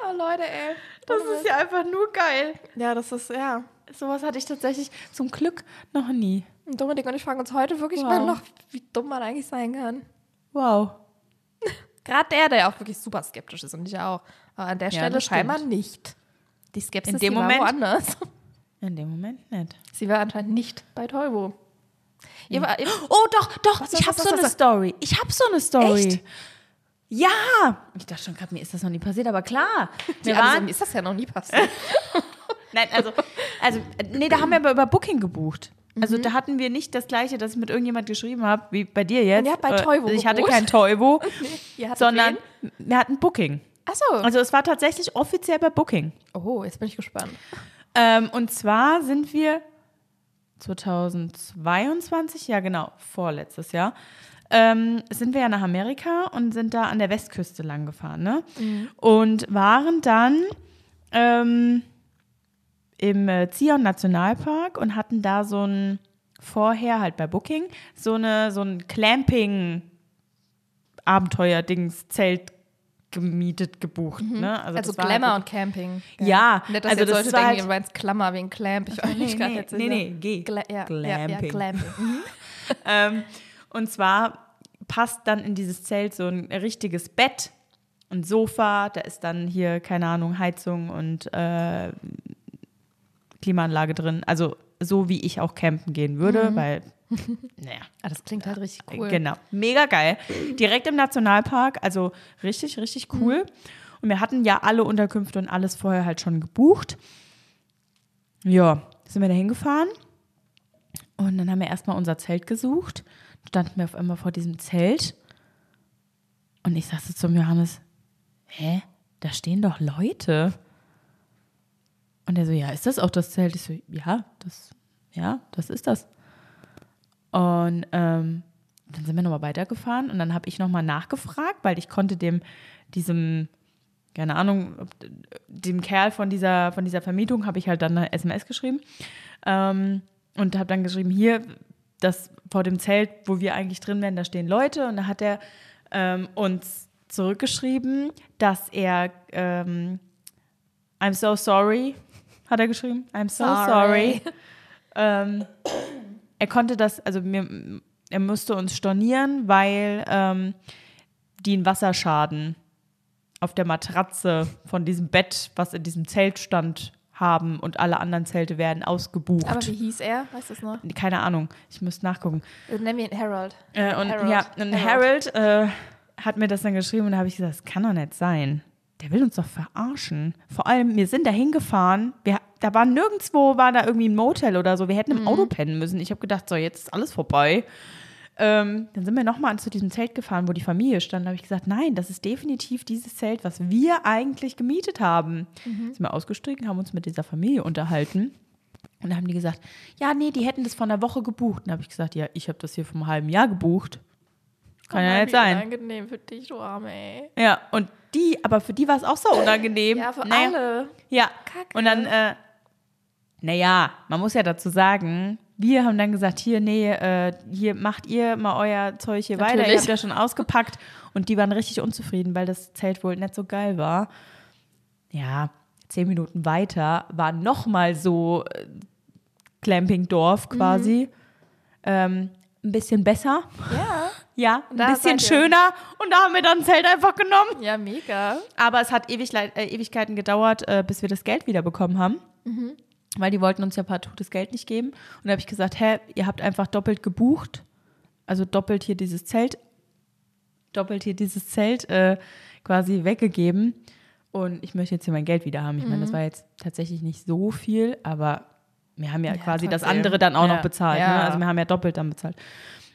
Oh, Leute, ey. Das ist ja einfach nur geil. Ja, das ist, ja. Sowas hatte ich tatsächlich zum Glück noch nie. Und Dominik und ich fragen uns heute wirklich Wow. mal noch, wie dumm man eigentlich sein kann. Wow. Gerade der, der auch wirklich super skeptisch ist und ich auch. Aber an der Stelle das stimmt. scheinbar nicht. Die Skepsis In dem Moment- war woanders. In dem Moment nicht. Sie war anscheinend nicht bei Teubo. Ihr, Oh, doch, doch, Was, ich habe so was, eine was? Story. Ich habe so eine Story. Echt? Ja. Ich dachte schon gerade, mir ist das noch nie passiert, aber klar. Wir also, waren, mir ist das ja noch nie passiert. Nein, also, also, nee, da haben wir aber über Booking gebucht. Also da hatten wir nicht das gleiche, das ich mit irgendjemand geschrieben habe, wie bei dir jetzt. Und ihr habt bei Äh, Teuvo Ich hatte kein Teuvo, hattet sondern wen? wir hatten Booking. Achso. Also es war tatsächlich offiziell bei Booking. oh, jetzt bin ich gespannt. Ähm, und zwar sind wir 2022, ja genau, vorletztes Jahr, ähm, sind wir ja nach Amerika und sind da an der Westküste lang gefahren, ne? Und waren dann ähm, im äh, Zion Nationalpark und hatten da so ein vorher halt bei Booking so eine so ein Clamping Abenteuer Dings Zelt gemietet, gebucht. Ne? Also, das war Glamour halt und Camping. Ja, Nicht, dass also jetzt das Leute denken, halt- du meinst Klammer wie ein Clamp. Ich war Nee, nicht gerade nee, jetzt nee, nee, G. Gla ja, Glamping. Ja, ja, Glamping. Mhm. ähm, und zwar passt dann in dieses Zelt so ein richtiges Bett, ein Sofa, da ist dann hier, keine Ahnung, Heizung und äh, Klimaanlage drin. Also so wie ich auch campen gehen würde, weil, naja, Ah, das klingt halt richtig cool. Genau, mega geil. Direkt im Nationalpark, also richtig, richtig cool. Und wir hatten ja alle Unterkünfte und alles vorher halt schon gebucht. Ja, sind wir da hingefahren und dann haben wir erstmal unser Zelt gesucht. Standen wir auf einmal vor diesem Zelt und ich sagte zum Johannes, hä, da stehen doch Leute. Und er so, ja, ist das auch das Zelt? Ich so, ja, das, ja, das ist das. Und ähm, dann sind wir nochmal weitergefahren und dann habe ich nochmal nachgefragt, weil ich konnte dem, diesem, keine Ahnung, dem Kerl von dieser, von dieser Vermietung habe ich halt dann eine SMS geschrieben ähm, und habe dann geschrieben, hier, das vor dem Zelt, wo wir eigentlich drin wären, da stehen Leute und da hat er ähm, uns zurückgeschrieben, dass er ähm, I'm so sorry, hat er geschrieben, I'm so sorry. Sorry. Ähm, er konnte das, also mir, er musste uns stornieren, weil ähm, die einen Wasserschaden auf der Matratze von diesem Bett, was in diesem Zelt stand, haben und alle anderen Zelte werden ausgebucht. Aber wie hieß er? Weißt du es noch? Keine Ahnung, ich muss nachgucken. Äh, Nenn ihn Harold. Äh, und Harold. ja, und Harold, äh, hat mir das dann geschrieben und da habe ich gesagt, das kann doch nicht sein. Der will uns doch verarschen. Vor allem, wir sind da hingefahren, wir, da war nirgendwo, war da irgendwie ein Motel oder so. Wir hätten im Auto pennen müssen. Ich habe gedacht, so, jetzt ist alles vorbei. Ähm, dann sind wir nochmal zu diesem Zelt gefahren, wo die Familie stand. Da habe ich gesagt, nein, das ist definitiv dieses Zelt, was wir eigentlich gemietet haben. Sind wir ausgestiegen, haben uns mit dieser Familie unterhalten. Und dann haben die gesagt, ja, nee, die hätten das vor einer Woche gebucht. Und dann habe ich gesagt, ja, ich habe das hier vom halben Jahr gebucht. Kann ja nicht sein. Angenehm für dich, du Arme, ey. Ja, und die, aber für die war es auch so unangenehm. Ja, für Naja, alle. Ja, Kacke. und dann, äh, naja, man muss ja dazu sagen, wir haben dann gesagt, hier, nee, äh, hier macht ihr mal euer Zeug hier weiter. Ihr Natürlich. habt ja schon ausgepackt. Und die waren richtig unzufrieden, weil das Zelt wohl nicht so geil war. Ja, zehn Minuten weiter war nochmal so äh, Clampingdorf quasi. Ähm, ein bisschen besser. Ja. Ja, ein da bisschen schöner. Und da haben wir dann ein Zelt einfach genommen. Ja, mega. Aber es hat ewig, äh, Ewigkeiten gedauert, äh, bis wir das Geld wiederbekommen haben. Weil die wollten uns ja partout das Geld nicht geben. Und da habe ich gesagt, hä, ihr habt einfach doppelt gebucht. Also doppelt hier dieses Zelt, doppelt hier dieses Zelt äh, quasi weggegeben. Und ich möchte jetzt hier mein Geld wieder haben. Ich meine, das war jetzt tatsächlich nicht so viel, aber wir haben ja, Ja, quasi das andere dann auch Ja. noch bezahlt. Ja. Ne? Also wir haben ja doppelt dann bezahlt.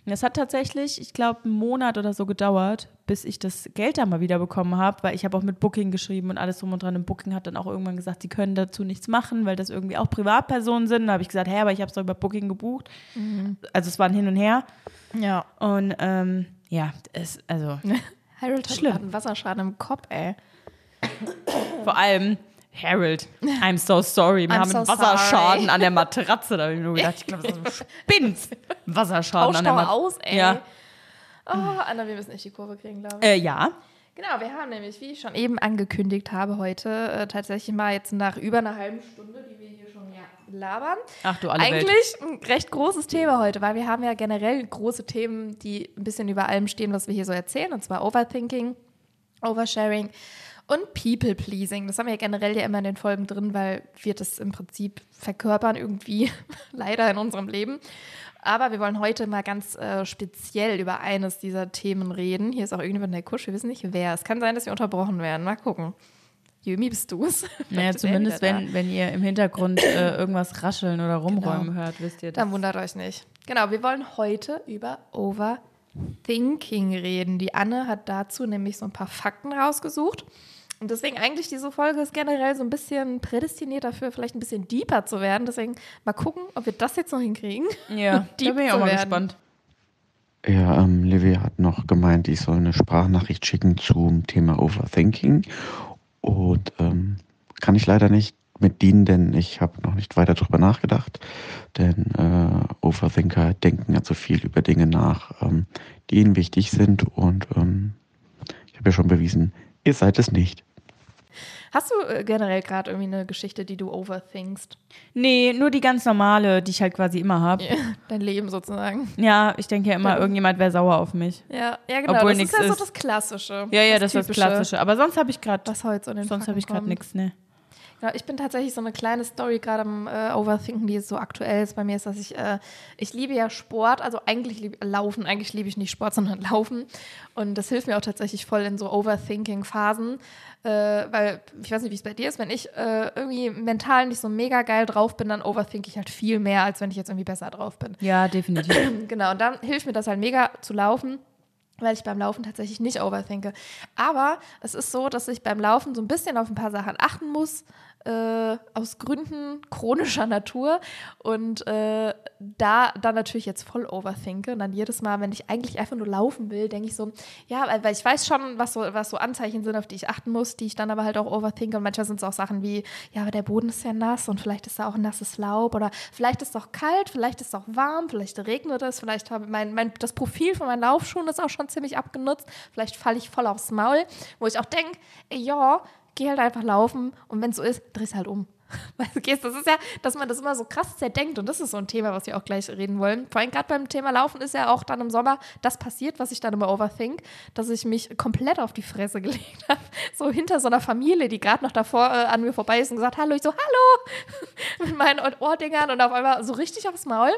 Und es hat tatsächlich, ich glaube, einen Monat oder so gedauert, bis ich das Geld dann mal wieder bekommen habe, weil ich habe auch mit Booking geschrieben und alles drum und dran. Und Booking hat dann auch irgendwann gesagt, sie können dazu nichts machen, weil das irgendwie auch Privatpersonen sind. Da habe ich gesagt, hä, aber ich habe es doch über Booking gebucht. Also es war ein Hin und Her. Ja. Und ähm, ja, es, also Harold hat einen Wasserschaden im Kopf, ey. vor allem Harold, I'm so sorry. Wir I'm haben so einen Wasserschaden sorry. an der Matratze. Da habe ich mir nur gedacht, ich glaube, das ist ein Spinns. Wasserschaden Tausch an der Matratze. aus, ey. Ja. Oh, Anna, wir müssen echt die Kurve kriegen, glaube ich. Äh, ja. Genau, wir haben nämlich, wie ich schon eben angekündigt habe, heute äh, tatsächlich mal jetzt nach über einer halben Stunde, die wir hier schon ja, labern. Ach du alle Welt. Eigentlich ein recht großes Thema heute, weil wir haben ja generell große Themen, die ein bisschen über allem stehen, was wir hier so erzählen, und zwar Overthinking, Oversharing und People Pleasing. Das haben wir ja generell ja immer in den Folgen drin, weil wir das im Prinzip verkörpern irgendwie leider in unserem Leben. Aber wir wollen heute mal ganz äh, speziell über eines dieser Themen reden. Hier ist auch irgendjemand in der Kusch, wir wissen nicht wer. Es kann sein, dass wir unterbrochen werden. Mal gucken. Jömi, bist du es? Naja, zumindest wenn, wenn ihr im Hintergrund äh, irgendwas rascheln oder rumräumen Genau. hört, wisst ihr das. Dann wundert euch nicht. Genau, wir wollen heute über Overthinking reden. Die Anne hat dazu nämlich so ein paar Fakten rausgesucht. Und deswegen eigentlich diese Folge ist generell so ein bisschen prädestiniert dafür, vielleicht ein bisschen deeper zu werden. Deswegen mal gucken, ob wir das jetzt noch hinkriegen. Ja, da bin ich auch mal werden. gespannt. Ja, ähm, Livia hat noch gemeint, ich soll eine Sprachnachricht schicken zum Thema Overthinking. Und ähm, kann ich leider nicht mit dienen, denn ich habe noch nicht weiter drüber nachgedacht. Denn äh, Overthinker denken ja zu viel über Dinge nach, ähm, die ihnen wichtig sind. Und ähm, ich habe ja schon bewiesen, Ihr seid es nicht. Hast du äh, generell gerade irgendwie eine Geschichte, die du overthinkst? Nee, nur die ganz normale, die ich halt quasi immer habe. Dein Leben sozusagen. Ja, ich denke ja immer, irgendjemand wäre sauer auf mich. Ja, ja genau. Obwohl das ist ja so das Klassische. Ja, ja, das ist das Klassische. Aber sonst habe ich gerade Was heute so in den sonst habe ich gerade nichts, ne. Ja, ich bin tatsächlich so eine kleine Story gerade am äh, Overthinken, die jetzt so aktuell ist bei mir, ist, dass ich, äh, ich liebe ja Sport, also eigentlich liebe Laufen, eigentlich liebe ich nicht Sport, sondern Laufen. Und das hilft mir auch tatsächlich voll in so Overthinking-Phasen, äh, weil ich weiß nicht, wie es bei dir ist, wenn ich äh, irgendwie mental nicht so mega geil drauf bin, dann overthink ich halt viel mehr, als wenn ich jetzt irgendwie besser drauf bin. Ja, definitiv. Genau, und dann hilft mir das halt mega zu laufen, weil ich beim Laufen tatsächlich nicht overthinke. Aber es ist so, dass ich beim Laufen so ein bisschen auf ein paar Sachen achten muss, äh, aus Gründen chronischer Natur und äh, da dann natürlich jetzt voll overthinke und dann jedes Mal, wenn ich eigentlich einfach nur laufen will, denke ich so, ja, weil, weil ich weiß schon, was so, was so Anzeichen sind, auf die ich achten muss, die ich dann aber halt auch overthinke und manchmal sind es auch Sachen wie, ja, aber der Boden ist ja nass und vielleicht ist da auch nasses Laub oder vielleicht ist es auch kalt, vielleicht ist es auch warm, vielleicht regnet es, vielleicht habe mein, mein, das Profil von meinen Laufschuhen ist auch schon ziemlich abgenutzt, vielleicht falle ich voll aufs Maul, wo ich auch denke, ja, geh halt einfach laufen und wenn es so ist, dreh's halt um. Weißt du, gehst, das ist ja, dass man das immer so krass zerdenkt und das ist so ein Thema, was wir auch gleich reden wollen. Vor allem gerade beim Thema Laufen ist ja auch dann im Sommer das passiert, was ich dann immer overthink, dass ich mich komplett auf die Fresse gelegt habe, so hinter so einer Familie, die gerade noch davor äh, an mir vorbei ist und gesagt, hallo, ich so, hallo, mit meinen Ohrdingern und auf einmal so richtig aufs Maul.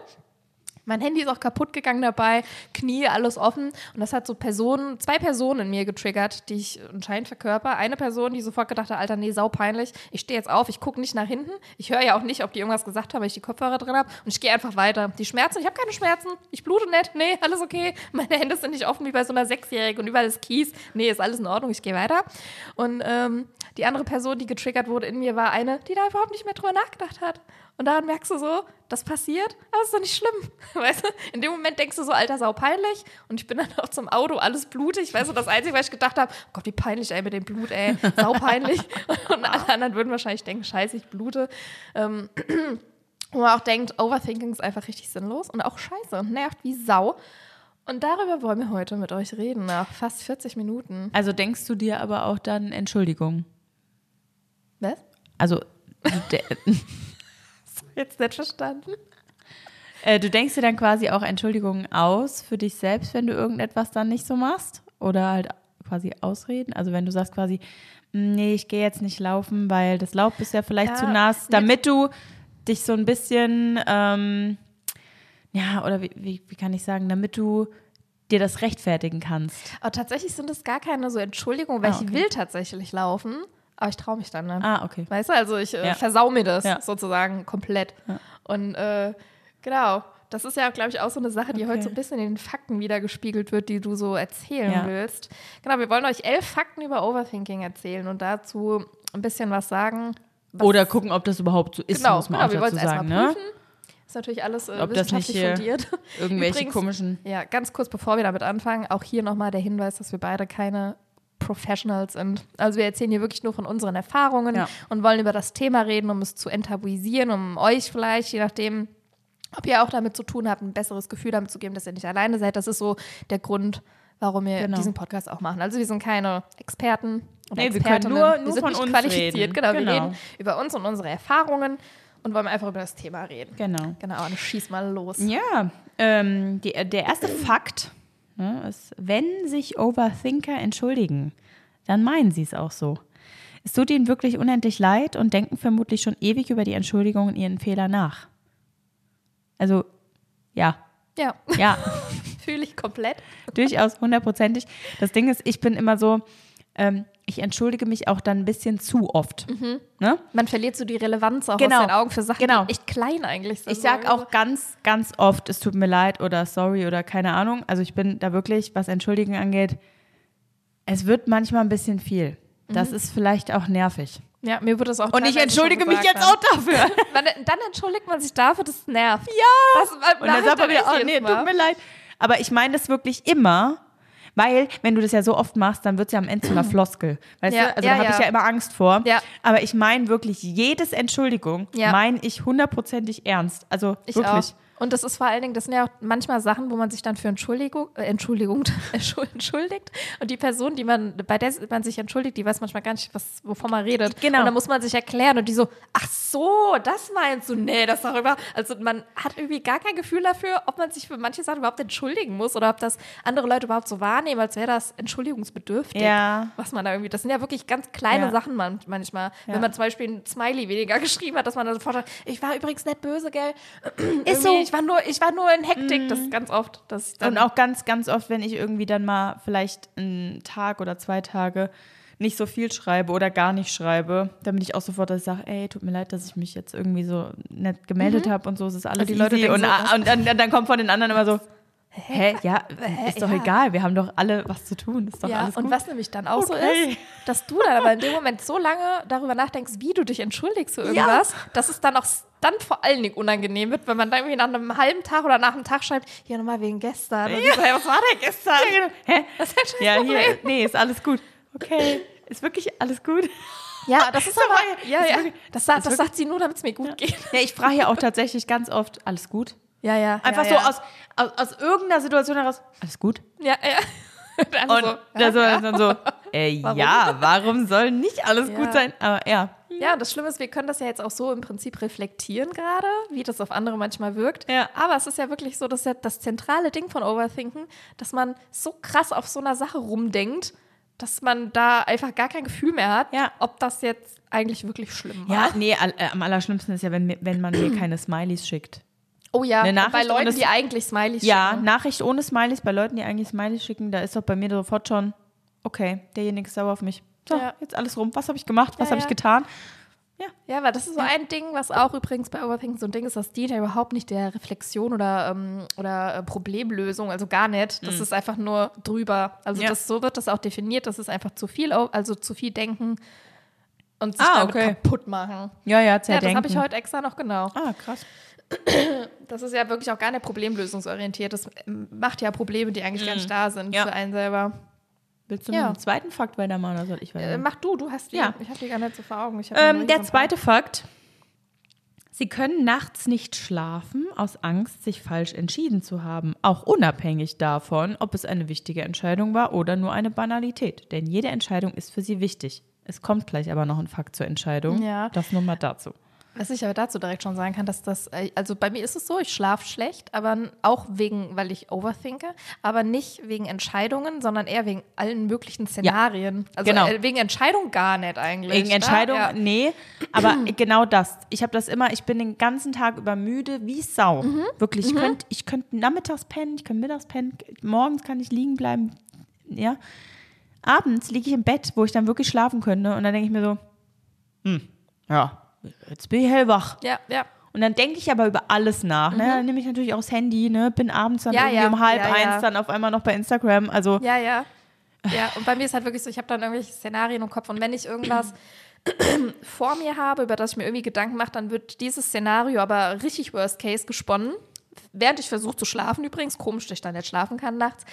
Mein Handy ist auch kaputt gegangen dabei, Knie, alles offen. Und das hat so Personen, zwei Personen in mir getriggert, die ich anscheinend verkörper. Eine Person, die sofort gedacht hat, Alter, nee, sau peinlich. Ich stehe jetzt auf, ich gucke nicht nach hinten. Ich höre ja auch nicht, ob die irgendwas gesagt haben, weil ich die Kopfhörer drin habe. Und ich gehe einfach weiter. Die Schmerzen, ich habe keine Schmerzen. Ich blute nicht. Nee, alles okay. Meine Hände sind nicht offen wie bei so einer Sechsjährigen und überall ist Kies. Nee, ist alles in Ordnung, ich gehe weiter. Und ähm, die andere Person, die getriggert wurde in mir, war eine, die da überhaupt nicht mehr drüber nachgedacht hat. Und daran merkst du so, das passiert, aber es ist doch nicht schlimm. Weißt du? In dem Moment denkst du so, Alter, sau peinlich. Und ich bin dann auch zum Auto, alles blutig. Weißt du, das Einzige, was ich gedacht habe, Gott, wie peinlich, ey, mit dem Blut, ey, sau peinlich. Und alle anderen würden wahrscheinlich denken, scheiße, ich blute. Ähm, wo man auch denkt, Overthinking ist einfach richtig sinnlos und auch scheiße und nervt wie Sau. Und darüber wollen wir heute mit euch reden, nach fast 40 Minuten. Also denkst du dir aber auch dann Entschuldigung? Was? Also Jetzt nicht verstanden. äh, du denkst dir dann quasi auch Entschuldigungen aus für dich selbst, wenn du irgendetwas dann nicht so machst? Oder halt quasi Ausreden? Also wenn du sagst quasi, nee, ich gehe jetzt nicht laufen, weil das Laub ist ja vielleicht Ja, zu nass, damit du dich so ein bisschen, ähm, ja, oder wie, wie, wie kann ich sagen, damit du dir das rechtfertigen kannst. Aber tatsächlich sind es gar keine so Entschuldigungen, weil Ah, ich okay. will tatsächlich laufen, aber ich traue mich dann nicht. Ah, okay. Weißt du, also ich äh, Ja. versau mir das Ja. sozusagen komplett. Und äh, genau, das ist ja, glaube ich, auch so eine Sache, die Okay. heute so ein bisschen in den Fakten wieder gespiegelt wird, die du so erzählen Ja. willst. Genau, wir wollen euch elf Fakten über Overthinking erzählen und dazu ein bisschen was sagen. Was Oder gucken, ob das überhaupt so ist, genau, muss man genau, auch wir wollen dazu es sagen, erstmal ne? prüfen. Ist natürlich alles äh, Ob das nicht wissenschaftlich fundiert. Irgendwelche Übrigens- komischen. Ja, ganz kurz bevor wir damit anfangen, auch hier nochmal der Hinweis, dass wir beide keine Professionals sind. Also wir erzählen hier wirklich nur von unseren Erfahrungen Ja. und wollen über das Thema reden, um es zu enttabuisieren, um euch vielleicht, je nachdem, ob ihr auch damit zu tun habt, ein besseres Gefühl damit zu geben, dass ihr nicht alleine seid. Das ist so der Grund, warum wir Genau. diesen Podcast auch machen. Also wir sind keine Experten oder Nee, wir können Expertinnen. nur- wir nur sind von nicht uns qualifiziert. reden. Genau, wir Genau. reden über uns und unsere Erfahrungen und wollen einfach über das Thema reden. Genau. Genau, und schieß mal los. Ja, ähm, die, der erste Fakt ne, ist, wenn sich Overthinker entschuldigen, dann meinen sie es auch so. Es tut ihnen wirklich unendlich leid und denken vermutlich schon ewig über die Entschuldigung und ihren Fehler nach. Also, ja, Ja, ja, fühle ich komplett. durchaus hundertprozentig. Das Ding ist, ich bin immer so, ähm, ich entschuldige mich auch dann ein bisschen zu oft. Ne? Man verliert so die Relevanz auch Genau. aus den Augen für Sachen, Genau. die echt klein eigentlich sind. Ich sag auch ganz, ganz oft, es tut mir leid oder sorry oder keine Ahnung. Also ich bin da wirklich, was Entschuldigen angeht, es wird manchmal ein bisschen viel. Das ist vielleicht auch nervig. Ja, mir wurde es auch Und ich entschuldige mich jetzt auch dafür. dann entschuldigt man sich dafür, das nervt. Ja. Das, Und dann sagt man wieder, oh nee, tut mir leid. Aber ich meine das wirklich immer, weil wenn du das ja so oft machst, dann wird es ja am Ende zu einer Floskel. Weißt Ja, du? Also ja, da habe ja. ich ja immer Angst vor. Ja. Aber ich meine wirklich jedes Entschuldigung, Ja. meine ich hundertprozentig ernst. Also Ich wirklich. auch. Und das ist vor allen Dingen, das sind ja auch manchmal Sachen, wo man sich dann für Entschuldigung, äh, Entschuldigung, entschuldigt. Und die Person, die man, bei der man sich entschuldigt, die weiß manchmal gar nicht, was, wovon man redet. Genau. Und dann muss man sich erklären und die so, ach so, das meinst du? Nee, das darüber. Also man hat irgendwie gar kein Gefühl dafür, ob man sich für manche Sachen überhaupt entschuldigen muss oder ob das andere Leute überhaupt so wahrnehmen, als wäre das entschuldigungsbedürftig. Ja. Was man da irgendwie, das sind ja wirklich ganz kleine Ja. Sachen man, manchmal. Ja. Wenn man zum Beispiel ein Smiley weniger geschrieben hat, dass man dann sofort sagt, ich war übrigens nicht böse, gell? Ist so. Ich war nur, ich war nur in Hektik. Das ist ganz oft. Das Und auch ganz, ganz oft, wenn ich irgendwie dann mal vielleicht einen Tag oder zwei Tage nicht so viel schreibe oder gar nicht schreibe, dann bin ich auch sofort, dass ich sage, ey, tut mir leid, dass ich mich jetzt irgendwie so nett gemeldet habe und so, es ist alles Und die Leute Und, so, ah, und dann, dann kommt von den anderen immer so, hä, ja, ist doch ja. egal, wir haben doch alle was zu tun, ist doch ja, alles und gut. was nämlich dann auch so Okay. ist, dass du dann aber in dem Moment so lange darüber nachdenkst, wie du dich entschuldigst für irgendwas, dass es dann auch dann vor allen Dingen unangenehm wird, wenn man dann irgendwie nach einem halben Tag oder nach einem Tag schreibt, ja, nochmal wegen gestern. Ich so, hey, was war denn gestern? Ja, genau. Hä? Das ist scheiß Ja, Problem. hier, nee, ist alles gut. Okay, ist wirklich alles gut? Ja, das ist aber, ja, ja, das, sagt, das sagt sie nur, damit es mir gut geht. Ja, ich frage ja auch tatsächlich ganz oft, alles gut? Ja, ja. Einfach ja, so ja. Aus, aus, aus irgendeiner Situation heraus, alles gut? Ja, ja. Dann Und so, da so, ja, dann so, äh, ja, warum soll nicht alles Ja. gut sein? Aber ja. Ja, und das Schlimme ist, wir können das ja jetzt auch so im Prinzip reflektieren gerade, wie das auf andere manchmal wirkt. Ja. Aber es ist ja wirklich so, dass ja das zentrale Ding von Overthinken, dass man so krass auf so einer Sache rumdenkt, dass man da einfach gar kein Gefühl mehr hat, Ja. ob das jetzt eigentlich wirklich schlimm war. Ja, nee, all, äh, am allerschlimmsten ist ja, wenn, wenn man mir keine Smileys schickt. Oh ja, bei Leuten, ohne- die eigentlich Smileys Ja, schicken. Nachricht ohne Smileys, bei Leuten, die eigentlich Smileys schicken, da ist doch bei mir sofort schon, okay, derjenige ist sauer auf mich. So, Ja. jetzt alles rum. Was habe ich gemacht? Was Ja, habe ich ja. getan? Ja, weil das ist so ein Ding, was auch übrigens bei Overthinking so ein Ding ist, das dient ja überhaupt nicht der Reflexion oder, ähm, oder äh, Problemlösung, also gar nicht. Das ist einfach nur drüber. Also Mhm. Ja. das, so wird das auch definiert, das ist einfach zu viel, also zu viel denken und sich Ah, damit okay. kaputt machen. Ja, ja, Ja, das zerdenken. habe ich heute extra noch genau. Ah, krass. Das ist ja wirklich auch gar nicht problemlösungsorientiert. Das ähm, macht ja Probleme, die eigentlich gar nicht da sind Mhm. Ja. für einen selber. Willst du Ja. noch einen zweiten Fakt weitermachen oder soll ich Äh, weitermachen? mach du, du hast die. Ja. Ich habe die gar nicht so vor Augen. Ähm, der zweite Fakt. Sie können nachts nicht schlafen aus Angst, sich falsch entschieden zu haben, auch unabhängig davon, ob es eine wichtige Entscheidung war oder nur eine Banalität. Denn jede Entscheidung ist für sie wichtig. Es kommt gleich aber noch ein Fakt zur Entscheidung. Ja. Das nur mal dazu. Was ich aber dazu direkt schon sagen kann, dass das, äh, also bei mir ist es so, ich schlafe schlecht, aber auch wegen, weil ich overthinke, aber nicht wegen Entscheidungen, sondern eher wegen allen möglichen Szenarien. Also genau. äh, wegen Entscheidung gar nicht eigentlich. Wegen ne? Entscheidung, Ja. nee, aber genau das. Ich habe das immer, ich bin den ganzen Tag über müde wie Sau. Mhm. Wirklich, ich könnte ich könnt nachmittags pennen, ich könnte mittags pennen, morgens kann ich liegen bleiben, ja. Abends liege ich im Bett, wo ich dann wirklich schlafen könnte und dann denke ich mir so, hm, ja, jetzt bin ich hellwach. Ja, ja. Und dann denke ich aber über alles nach. Ne? Dann nehme ich natürlich auch das Handy, ne? bin abends dann Mhm. Ja, irgendwie ja, um halb ja. eins dann auf einmal noch bei Instagram. Also Ja, ja. Ja, und bei mir ist halt wirklich so, ich habe dann irgendwelche Szenarien im Kopf und wenn ich irgendwas vor mir habe, über das ich mir irgendwie Gedanken mache, dann wird dieses Szenario aber richtig Worst Case gesponnen. Während ich versuche zu schlafen übrigens, komisch, dass ich dann nicht schlafen kann nachts.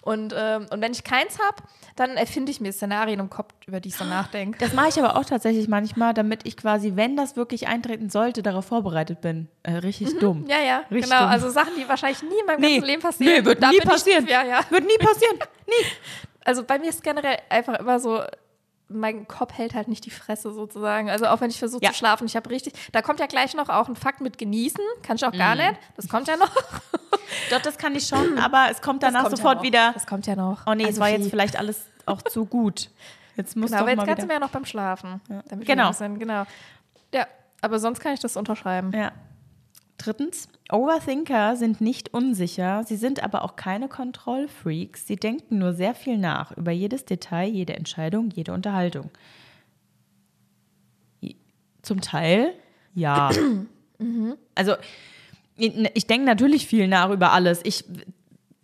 Und, ähm, und wenn ich keins habe, dann erfinde ich mir Szenarien im Kopf, über die ich so nachdenke. Das mache ich aber auch tatsächlich manchmal, damit ich quasi, wenn das wirklich eintreten sollte, darauf vorbereitet bin. Äh, richtig dumm. Mhm. Ja, ja, Richtig genau. dumm. Also Sachen, die wahrscheinlich nie in meinem Nee, ganzen Leben passieren. nee, wird Da nie passieren. Ich, ja, ja. Wird nie passieren. Nie. Also bei mir ist generell einfach immer so, mein Kopf hält halt nicht die Fresse sozusagen. Also auch wenn ich versuche Ja. zu schlafen, ich habe richtig, da kommt ja gleich noch auch ein Fakt mit genießen, kann ich auch gar nicht. Das kommt ja noch. Doch, das kann ich schon, aber es kommt danach kommt sofort ja wieder. Das kommt ja noch. Oh nee, es Also war viel. jetzt vielleicht alles auch zu gut. Jetzt muss Genau, aber jetzt mal kannst du wieder. mir ja noch beim Schlafen. Damit Genau. bisschen, genau. Ja, aber sonst kann ich das unterschreiben. Ja. Drittens, Overthinker sind nicht unsicher, sie sind aber auch keine Kontrollfreaks. Sie denken nur sehr viel nach über jedes Detail, jede Entscheidung, jede Unterhaltung. Zum Teil ja. Also ich denke natürlich viel nach über alles. Ich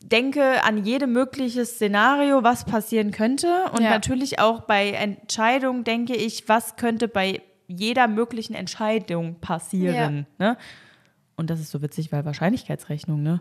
denke an jede mögliche Szenario, was passieren könnte. Und Ja. natürlich auch bei Entscheidungen denke ich, was könnte bei jeder möglichen Entscheidung passieren. Ne? Und das ist so witzig, weil Wahrscheinlichkeitsrechnung, ne?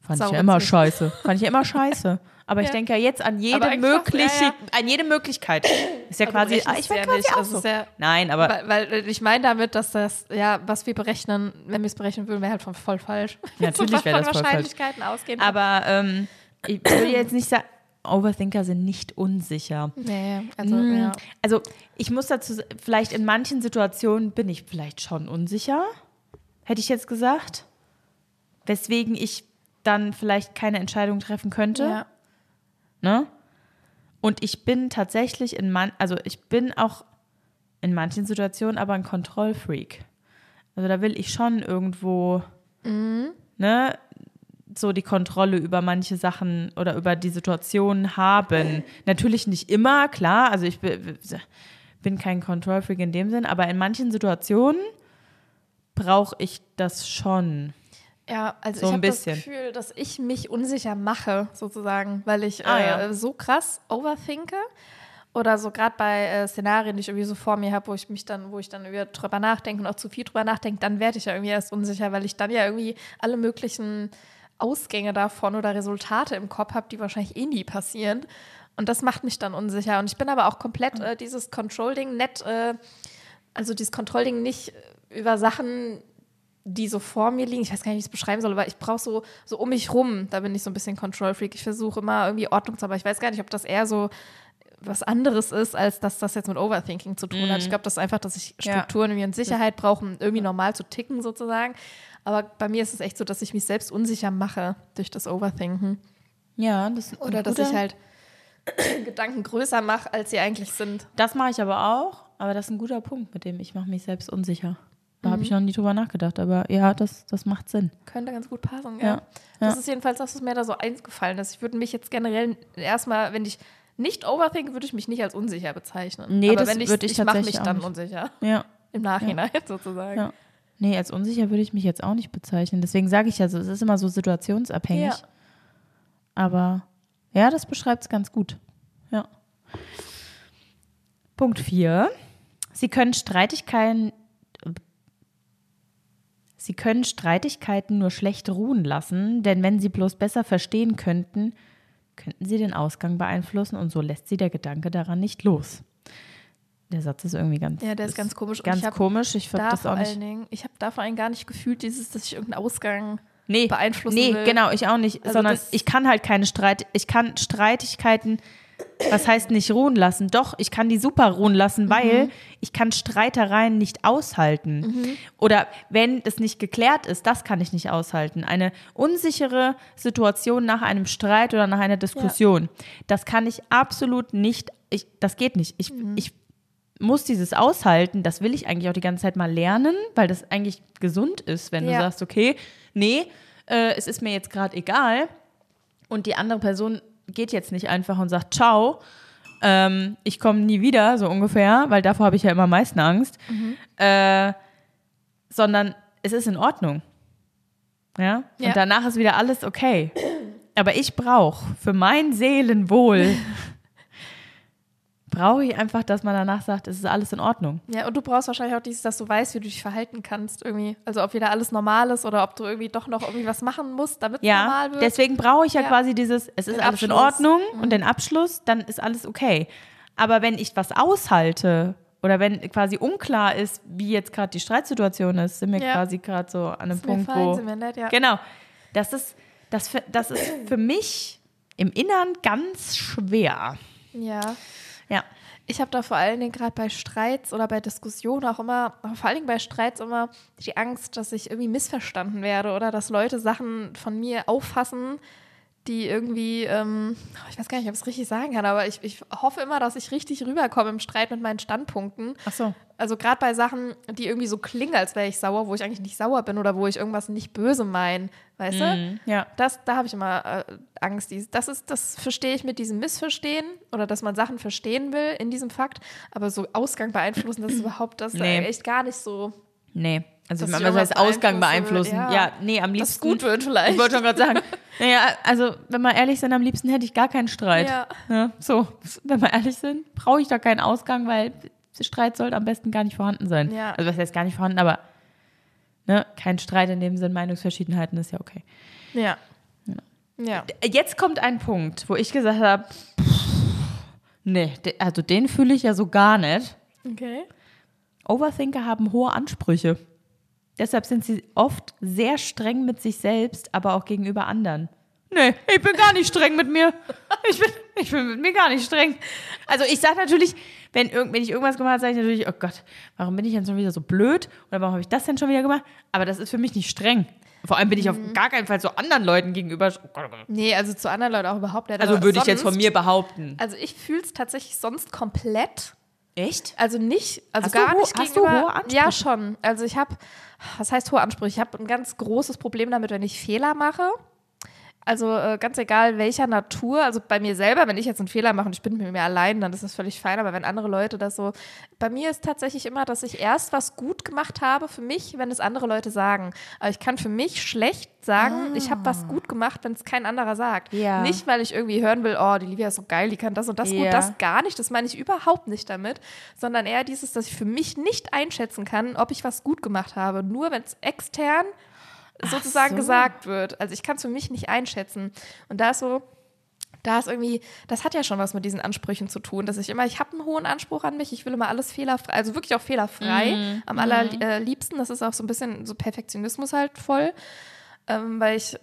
Fand ich Sau ja immer witzig. scheiße. Fand ich ja immer scheiße. Aber ich Ja. denke ja jetzt an jede mögliche, ja, an jede Möglichkeit. Ist ja Aber quasi, ich ja quasi nicht. auch Also so. ja- Nein, aber Weil, weil ich meine damit, dass das, ja, was wir berechnen, wenn wir es berechnen würden, wäre halt von voll falsch. Natürlich wäre Von das voll falsch. Wahrscheinlichkeiten ausgehen. Aber ähm, ich würde jetzt nicht sagen, Overthinker sind nicht unsicher. nee, also, Mm, ja. Also ich muss dazu, vielleicht in manchen Situationen bin ich vielleicht schon unsicher, hätte ich jetzt gesagt. Weswegen ich dann vielleicht keine Entscheidung treffen könnte. ja. Ne? Und ich bin tatsächlich in man, also ich bin auch in manchen Situationen aber ein Kontrollfreak. Also da will ich schon irgendwo, ne, so die Kontrolle über manche Sachen oder über die Situation haben. Natürlich nicht immer, klar, also ich bin, bin kein Kontrollfreak in dem Sinn, aber in manchen Situationen brauche ich das schon. Ja, also So ich habe das. Gefühl, dass ich mich unsicher mache, sozusagen, weil ich Ah, äh, ja. so krass overthinke. Oder so gerade bei äh, Szenarien, die ich irgendwie so vor mir habe, wo ich mich dann, wo ich dann über drüber nachdenke und auch zu viel drüber nachdenke, dann werde ich ja irgendwie erst unsicher, weil ich dann ja irgendwie alle möglichen Ausgänge davon oder Resultate im Kopf habe, die wahrscheinlich eh nie passieren. Und das macht mich dann unsicher. Und ich bin aber auch komplett äh, dieses Control-Ding nett, äh, also dieses Control-Ding nicht äh, über Sachen, die so vor mir liegen. Ich weiß gar nicht, wie ich es beschreiben soll, aber ich brauche so, so um mich rum, da bin ich so ein bisschen Control-Freak. Ich versuche immer irgendwie Ordnung zu haben, aber ich weiß gar nicht, ob das eher so was anderes ist, als dass das jetzt mit Overthinking zu tun hat. Ich glaube, das ist einfach, dass ich Ja. Strukturen irgendwie und Sicherheit brauche, um irgendwie normal zu ticken sozusagen. Aber bei mir ist es echt so, dass ich mich selbst unsicher mache durch das Overthinken. Ja, das Oder dass ich halt Gedanken größer mache, als sie eigentlich sind. Das mache ich aber auch, aber das ist ein guter Punkt, mit dem ich mache mich selbst unsicher. Da habe ich Mhm. noch nie drüber nachgedacht, aber ja, das, das macht Sinn. Könnte ganz gut passen, ja. Ja, Das ja. ist jedenfalls das, was mir da so eingefallen ist. Ich würde mich jetzt generell erstmal, wenn ich nicht overthink, würde ich mich nicht als unsicher bezeichnen. Nee, Aber das ich, würde ich ich mache mich tatsächlich dann nicht. unsicher. Ja, Im Nachhinein sozusagen. ja. Nee, als unsicher würde ich mich jetzt auch nicht bezeichnen. Deswegen sage ich ja so, es ist immer so situationsabhängig. Ja. Aber ja, das beschreibt es ganz gut. Ja. Punkt 4. Sie können Streitigkeiten. Sie können Streitigkeiten nur schlecht ruhen lassen, denn wenn sie bloß besser verstehen könnten, könnten sie den Ausgang beeinflussen und so lässt sie der Gedanke daran nicht los. Der Satz ist irgendwie ganz, Ja, der ist ganz komisch. Ganz ich hab komisch. Ich finde Da das vor auch nicht. allen Dingen, ich habe da vor allem gar nicht gefühlt, dieses, dass ich irgendeinen Ausgang nee, beeinflussen nee, will. genau, ich auch nicht. Also sondern ich kann halt keine Streit, ich kann Streitigkeiten, was heißt nicht ruhen lassen? Doch, ich kann die super ruhen lassen, weil ich kann Streitereien nicht aushalten. Oder wenn es nicht geklärt ist, das kann ich nicht aushalten. Eine unsichere Situation nach einem Streit oder nach einer Diskussion, das kann ich absolut nicht, ich, das geht nicht. Ich, ich muss dieses aushalten, das will ich eigentlich auch die ganze Zeit mal lernen, weil das eigentlich gesund ist, wenn du Ja. sagst, okay, nee, äh, es ist mir jetzt gerade egal und die andere Person geht jetzt nicht einfach und sagt, ciao, ähm, ich komme nie wieder, so ungefähr, weil davor habe ich ja immer am meisten Angst, äh, sondern es ist in Ordnung. Ja? Ja. Und danach ist wieder alles okay. Aber ich brauche für mein Seelenwohl brauche ich einfach, dass man danach sagt, es ist alles in Ordnung. Ja, und du brauchst wahrscheinlich auch dieses, dass du weißt, wie du dich verhalten kannst irgendwie. Also ob wieder alles normal ist oder ob du irgendwie doch noch irgendwie was machen musst, damit es Ja, normal wird. deswegen brauche ich ja, Ja. quasi dieses, es ist Den alles in Abschluss. Mhm. Ordnung und den Abschluss, dann ist alles okay. Aber wenn ich was aushalte oder wenn quasi unklar ist, wie jetzt gerade die Streitsituation ist, sind wir Ja. quasi gerade so an einem Ist Punkt, fein, wo sind wir nett, ja. genau, das ist das, für- das ist für mich im Innern ganz schwer. Ja. Ja, Ich habe da vor allen Dingen gerade bei Streits oder bei Diskussionen auch immer, vor allen Dingen bei Streits immer die Angst, dass ich irgendwie missverstanden werde oder dass Leute Sachen von mir auffassen, die irgendwie, ähm, ich weiß gar nicht, ob ich es richtig sagen kann, aber ich, ich hoffe immer, dass ich richtig rüberkomme im Streit mit meinen Standpunkten. ach so. Also gerade bei Sachen, die irgendwie so klingen, als wäre ich sauer, wo ich eigentlich nicht sauer bin oder wo ich irgendwas nicht böse meine, weißt du? Mhm, ja. Das, da habe ich immer äh, Angst. Das ist, das verstehe ich mit diesem Missverstehen oder dass man Sachen verstehen will in diesem Fakt, aber so Ausgang beeinflussen, das ist überhaupt das Nee. äh, echt gar nicht so. Nee, also Dass heißt irgendwas Ausgang beeinflusse, beeinflussen? ja. Ja, nee, am liebsten. es gut wird vielleicht. Ich wollte schon gerade sagen. Naja, also wenn wir ehrlich sind, am liebsten hätte ich gar keinen Streit. Ja. so, wenn wir ehrlich sind, brauche ich da keinen Ausgang, weil Streit sollte am besten gar nicht vorhanden sein. Ja. Also was heißt gar nicht vorhanden, aber ne, kein Streit in dem Sinn, Meinungsverschiedenheiten ist ja okay. Ja. Ja. Ja. Jetzt kommt ein Punkt, wo ich gesagt habe, nee, also den fühle ich ja so gar nicht. Okay. Overthinker haben hohe Ansprüche. Deshalb sind sie oft sehr streng mit sich selbst, aber auch gegenüber anderen. Nee, ich bin gar nicht streng mit mir. Ich bin, ich bin mit mir gar nicht streng. Also ich sage natürlich, wenn, irgend, wenn ich irgendwas gemacht habe, sage ich natürlich, oh Gott, warum bin ich denn schon wieder so blöd? Oder warum habe ich das denn schon wieder gemacht? Aber das ist für mich nicht streng. Vor allem bin ich auf gar keinen Fall so anderen Leuten gegenüber. oh oh. Nee, also zu anderen Leuten auch überhaupt nicht. Also aber würde ich jetzt von mir behaupten. Also ich fühle es tatsächlich sonst komplett. Echt? Also nicht, also Hast du gar ho- nicht hast du gegenüber. hohe Ansprüche? Ja, schon. Also ich habe, was heißt hohe Ansprüche? Ich habe ein ganz großes Problem damit, wenn ich Fehler mache. Also äh, ganz egal welcher Natur, also bei mir selber, wenn ich jetzt einen Fehler mache und ich bin mit mir allein, dann ist das völlig fein, aber wenn andere Leute das so, bei mir ist tatsächlich immer, dass ich erst was gut gemacht habe für mich, wenn es andere Leute sagen. Aber ich kann für mich schlecht sagen, ich habe was gut gemacht, wenn es kein anderer sagt. Ja. Nicht, weil ich irgendwie hören will, oh, die Livia ist so geil, die kann das und das Ja. gut, das gar nicht, das meine ich überhaupt nicht damit, sondern eher dieses, dass ich für mich nicht einschätzen kann, ob ich was gut gemacht habe, nur wenn es extern sozusagen so. gesagt wird. Also ich kann es für mich nicht einschätzen. Und da ist so, da ist irgendwie, das hat ja schon was mit diesen Ansprüchen zu tun, dass ich immer, ich habe einen hohen Anspruch an mich, ich will immer alles fehlerfrei, also wirklich auch fehlerfrei, Mhm. am allerliebsten, das ist auch so ein bisschen so Perfektionismus halt voll, ähm, weil ich,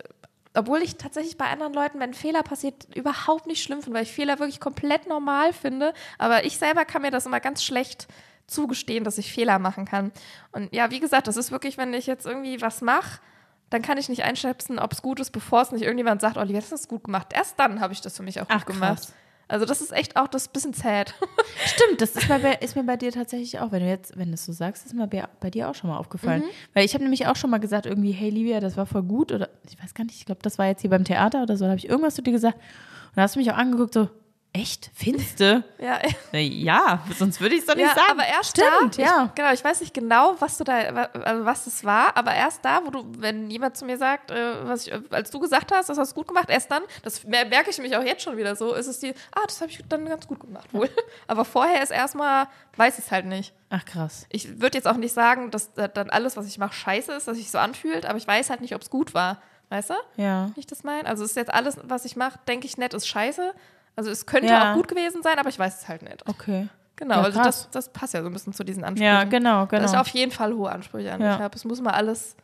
obwohl ich tatsächlich bei anderen Leuten, wenn ein Fehler passiert, überhaupt nicht schlimm finde, weil ich Fehler wirklich komplett normal finde, aber ich selber kann mir das immer ganz schlecht zugestehen, dass ich Fehler machen kann. Und ja, wie gesagt, das ist wirklich, wenn ich jetzt irgendwie was mache, dann kann ich nicht einschätzen, ob es gut ist, bevor es nicht irgendjemand sagt, Olivia, das ist gut gemacht. Erst dann habe ich das für mich auch Ach, gut gemacht. krass. Also das ist echt auch das bisschen sad. Stimmt, das ist, bei, ist mir bei dir tatsächlich auch, wenn du jetzt, wenn du es so sagst, ist mir bei, bei dir auch schon mal aufgefallen. Weil ich habe nämlich auch schon mal gesagt, irgendwie, hey Livia, das war voll gut oder ich weiß gar nicht, ich glaube, das war jetzt hier beim Theater oder so, da habe ich irgendwas zu dir gesagt und da hast du mich auch angeguckt, so, echt? Findste? ja, Na ja, sonst würde ich es doch nicht ja sagen. aber erst Stimmt, da, ja. Ich, genau, ich weiß nicht genau, was du da, also was das war, aber erst da, wo du, wenn jemand zu mir sagt, äh, was ich, äh, als du gesagt hast, das hast du gut gemacht, erst dann, das mer- merke ich mich auch jetzt schon wieder so, ist es die, ah, das habe ich dann ganz gut gemacht wohl. aber vorher ist erstmal, weiß ich es halt nicht. Ach krass. Ich würde jetzt auch nicht sagen, dass dann alles, was ich mache, scheiße ist, dass sich so anfühlt, aber ich weiß halt nicht, ob es gut war. Weißt du? Ja. Wie ich das meine? Also ist jetzt alles, was ich mache, denke ich nett, ist scheiße. Also es könnte Ja. auch gut gewesen sein, aber ich weiß es halt nicht. Okay. Genau, Ja, also das, das passt ja so ein bisschen zu diesen Ansprüchen. Ja, genau, Dass ich genau. auf jeden Fall hohe Ansprüche an Ja. mich habe. Es muss mal alles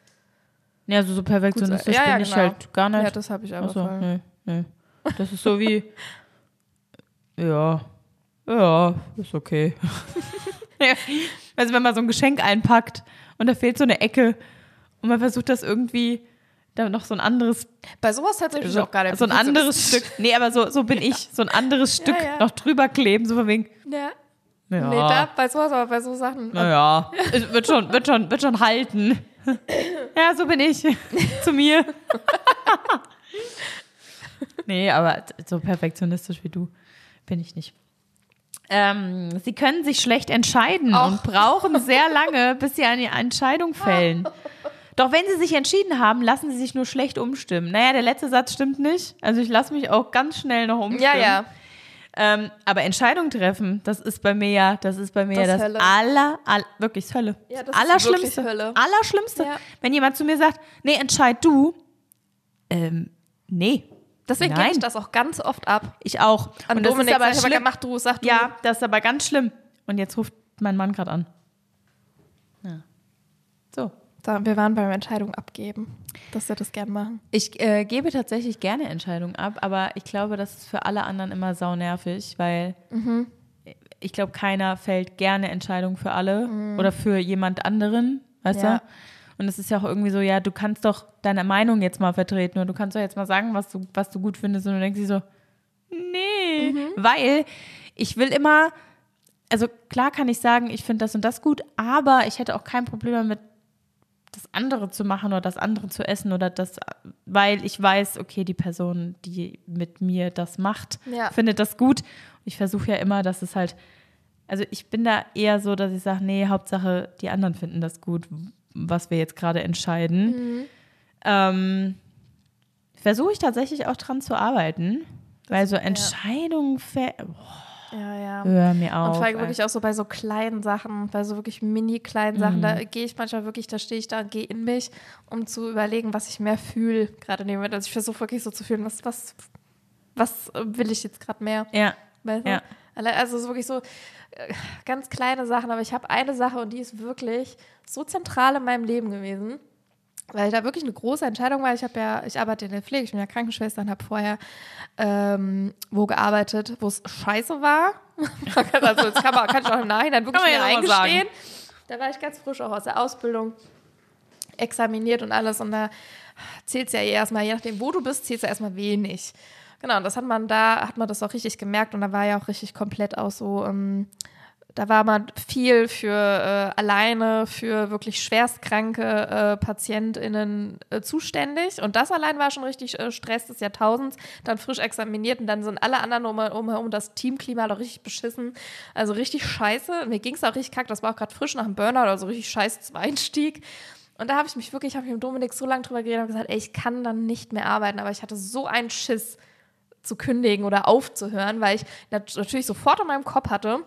Ja, so, so perfektionistisch Ja, ja, bin ich genau. halt gar nicht. Ja, das habe ich aber Achso, nee, nee. Das ist so wie, ja, ja, ist okay. ja. Also wenn man so ein Geschenk einpackt und da fehlt so eine Ecke und man versucht das irgendwie da noch so ein anderes, Bei sowas tatsächlich so, auch gar nicht. so ein anderes Stück, nee, aber so, so bin ich, so ein anderes Stück ja. noch drüber kleben, so von wegen, Ja. ja, Nee, da, bei sowas, aber bei so Sachen. naja, es wird schon, wird schon, wird schon halten. ja, so bin ich zu mir. nee, aber so perfektionistisch wie du bin ich nicht. Ähm, sie können sich schlecht entscheiden Och. und brauchen sehr lange, bis sie eine Entscheidung fällen. Doch wenn sie sich entschieden haben, lassen sie sich nur schlecht umstimmen. Naja, der letzte Satz stimmt nicht. Also ich lasse mich auch ganz schnell noch umstimmen. Ja, ja. Ähm, aber Entscheidung treffen, das ist bei mir ja, das ist bei mir Das das, ist Hölle. aller, all, wirklich das Hölle. Ja, das ist Allerschlimmste. wirklich Hölle. Allerschlimmste. Ja. Wenn jemand zu mir sagt, nee, entscheid du. Ähm, nee. Deswegen gebe ich das auch ganz oft ab. Ich auch. An Und das Dominik ist aber sag schlimm. mach du, sag du. Ja, das ist aber ganz schlimm. Und jetzt ruft mein Mann gerade an. Ja. So. Da, wir waren beim Entscheidung abgeben, dass wir das gern machen. Ich äh, gebe tatsächlich gerne Entscheidungen ab, aber ich glaube, das ist für alle anderen immer saunervig, weil Mhm. ich glaube, keiner fällt gerne Entscheidungen für alle oder für jemand anderen, weißt Mhm. Ja. du? Und es ist ja auch irgendwie so, ja, du kannst doch deine Meinung jetzt mal vertreten oder du kannst doch jetzt mal sagen, was du, was du gut findest und du denkst dir so, nee, Mhm. weil ich will immer, also klar kann ich sagen, ich finde das und das gut, aber ich hätte auch kein Problem damit, das andere zu machen oder das andere zu essen oder das, weil ich weiß, okay, die Person, die mit mir das macht, Ja. findet das gut. Ich versuche ja immer, dass es halt, also ich bin da eher so, dass ich sage, nee, Hauptsache, die anderen finden das gut, was wir jetzt gerade entscheiden. Ähm, versuche ich tatsächlich auch dran zu arbeiten, weil so Entscheidungen, boah, Ja, ja. hör mir auf. Und vor allem wirklich auch so bei so kleinen Sachen, bei so wirklich mini kleinen Sachen, da gehe ich manchmal wirklich, da stehe ich da und gehe in mich, um zu überlegen, was ich mehr fühle, gerade in dem Moment. Also ich versuche wirklich so zu fühlen, was, was, was will ich jetzt gerade mehr? ja. Weißt du? Ja. Also es ist wirklich so äh, ganz kleine Sachen, aber ich habe eine Sache und die ist wirklich so zentral in meinem Leben gewesen, weil da wirklich eine große Entscheidung war. Ich habe ja, ich arbeite in der Pflege, ich bin ja Krankenschwester und habe vorher ähm, wo gearbeitet, wo es scheiße war. also jetzt kann, man, kann ich auch im Nachhinein wirklich mir eingestehen. Da war ich ganz frisch auch aus der Ausbildung examiniert und alles und da zählt es ja eh erstmal, je nachdem, wo du bist, zählt es ja erstmal wenig. Genau, und das hat man da, hat man das auch richtig gemerkt und da war ja auch richtig komplett auch so, ähm, da war man viel für äh, alleine, für wirklich schwerstkranke äh, PatientInnen äh, zuständig. Und das allein war schon richtig äh, Stress des Jahrtausends. Dann frisch examiniert und dann sind alle anderen um, umherum das Teamklima doch richtig beschissen. Also richtig scheiße. Mir ging es auch richtig kack. Das war auch gerade frisch nach dem Burnout, also richtig scheiße zum Einstieg. Und da habe ich mich wirklich, habe ich mit Dominik so lange drüber geredet und gesagt, ey, ich kann dann nicht mehr arbeiten. Aber ich hatte so einen Schiss zu kündigen oder aufzuhören, weil ich nat natürlich sofort in meinem Kopf hatte,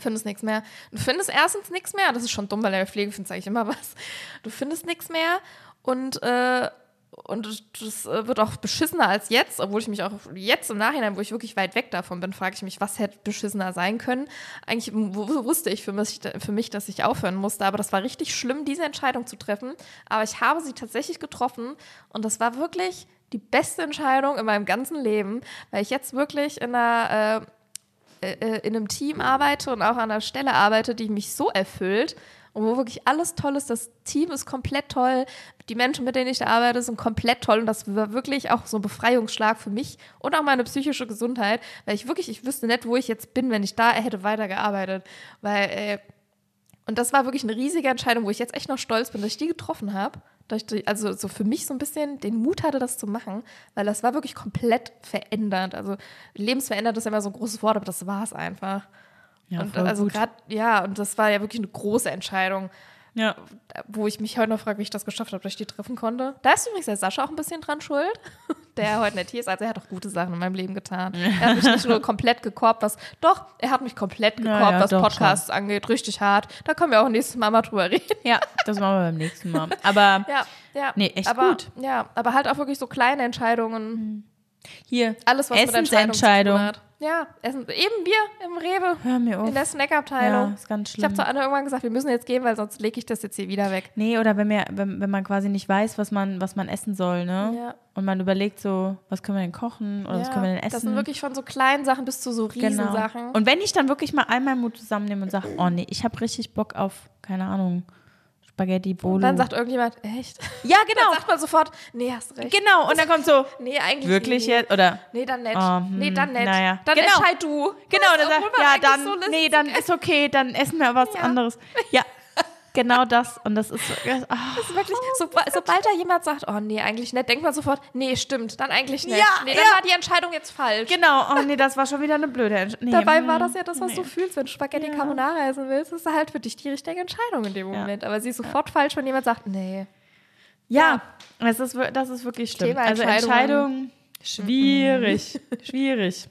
findest nichts mehr. Du findest erstens nichts mehr, das ist schon dumm, weil in der Pflege du eigentlich immer was. Du findest nichts mehr und, äh, und das äh, wird auch beschissener als jetzt, obwohl ich mich auch jetzt im Nachhinein, wo ich wirklich weit weg davon bin, frage ich mich, was hätte beschissener sein können. Eigentlich wusste ich für mich, für mich, dass ich aufhören musste, aber das war richtig schlimm, diese Entscheidung zu treffen. Aber ich habe sie tatsächlich getroffen und das war wirklich die beste Entscheidung in meinem ganzen Leben, weil ich jetzt wirklich in einer äh, äh, in einem Team arbeite und auch an einer Stelle arbeite, die mich so erfüllt und wo wirklich alles toll ist. Das Team ist komplett toll. Die Menschen, mit denen ich da arbeite, sind komplett toll. Und das war wirklich auch so ein Befreiungsschlag für mich und auch meine psychische Gesundheit, weil ich wirklich, ich wüsste nicht, wo ich jetzt bin, wenn ich da hätte weitergearbeitet. Weil, äh, und das war wirklich eine riesige Entscheidung, wo ich jetzt echt noch stolz bin, dass ich die getroffen habe. Also so für mich so ein bisschen den Mut hatte, das zu machen, weil das war wirklich komplett verändert. Also lebensverändert ist ja immer so ein großes Wort, aber das war es einfach. Ja, und also gerade, ja, und das war ja wirklich eine große Entscheidung, Ja. wo ich mich heute noch frage, wie ich das geschafft habe, dass ich die treffen konnte. Da ist übrigens der Sascha auch ein bisschen dran schuld, der heute nicht hier ist. Also er hat auch gute Sachen in meinem Leben getan. Er hat mich nicht nur komplett gekorbt, was, doch, er hat mich komplett Ja, gekorbt, ja, was doch Podcasts angeht, richtig hart. Da können wir auch nächstes Mal mal drüber reden. ja, das machen wir beim nächsten Mal. Aber Ja, ja. Nee, echt aber, gut. Ja, aber halt auch wirklich so kleine Entscheidungen. Hier, Alles, was mit Essensentscheidung. tun hat. Ja, Essen, eben wir im Rewe. Hör mir auf. In der Snackabteilung. Ja, ist ganz Ich habe schlimm. zu Anne irgendwann gesagt, wir müssen jetzt gehen, weil sonst lege ich das jetzt hier wieder weg. Nee, oder wenn, wir, wenn, wenn man quasi nicht weiß, was man, was man essen soll, ne? Ja. Und man überlegt so, was können wir denn kochen oder was können wir denn essen? Das sind wirklich von so kleinen Sachen bis zu so genau. Riesensachen. Und wenn ich dann wirklich mal einmal Mut zusammennehme und sage, oh nee, ich habe richtig Bock auf, keine Ahnung, Spaghetti Bolo. Und dann sagt irgendjemand, echt? ja, Dann genau. sagt man sofort, nee, hast recht. Genau, und dann kommt so, Nee, eigentlich wirklich jetzt? Oder Nee, dann nicht. Oh, nee, dann hm, nicht. naja. Dann Genau. entscheid du. Genau, dann sagt, ja, dann, so nee, dann ist okay, dann essen wir was Ja. anderes. Ja, genau das. Und das ist so, ah, Das ist wirklich, so, sobald da jemand sagt, oh nee, eigentlich nicht, denkt man sofort, nee, stimmt, dann eigentlich nicht. Ja, nee, dann ja. war die Entscheidung jetzt falsch. genau, oh nee, das war schon wieder eine blöde Entscheidung. Nee, Dabei hm, war das ja das, was nee. du fühlst, wenn du Spaghetti Ja. Carbonara essen willst. Ist halt für dich die richtige Entscheidung in dem Ja. Moment. Aber sie ist sofort falsch, wenn jemand sagt, nee. Ja, Das, ist, das ist wirklich schlimm. Thema also Entscheidungen. Entscheidung, schwierig, schwierig.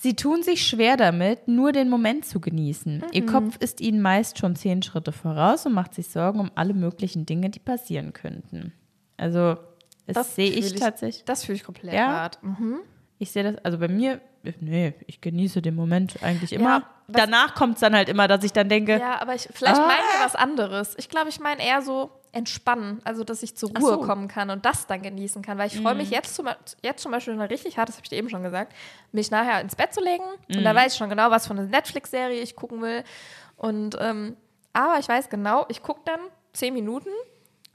Sie tun sich schwer damit, nur den Moment zu genießen. Ihr Kopf ist ihnen meist schon zehn Schritte voraus und macht sich Sorgen um alle möglichen Dinge, die passieren könnten. Also, das, sehe ich fühl tatsächlich. Das fühle ich komplett Ja? hart. Mhm. Ich sehe das, also bei mir, nee, ich genieße den Moment eigentlich immer. Ja, Danach kommt es dann halt immer, dass ich dann denke, Ja, aber ich, vielleicht Ah. meinen wir was anderes. Ich glaube, ich meine eher so entspannen, also dass ich zur Ruhe so. Mhm. kommen kann und das dann genießen kann, weil ich freue mich jetzt zum, jetzt zum Beispiel richtig hart, das habe ich dir eben schon gesagt, mich nachher ins Bett zu legen und Mhm. da weiß ich schon genau, was für eine Netflix-Serie ich gucken will und ähm, aber ich weiß genau, ich gucke dann zehn Minuten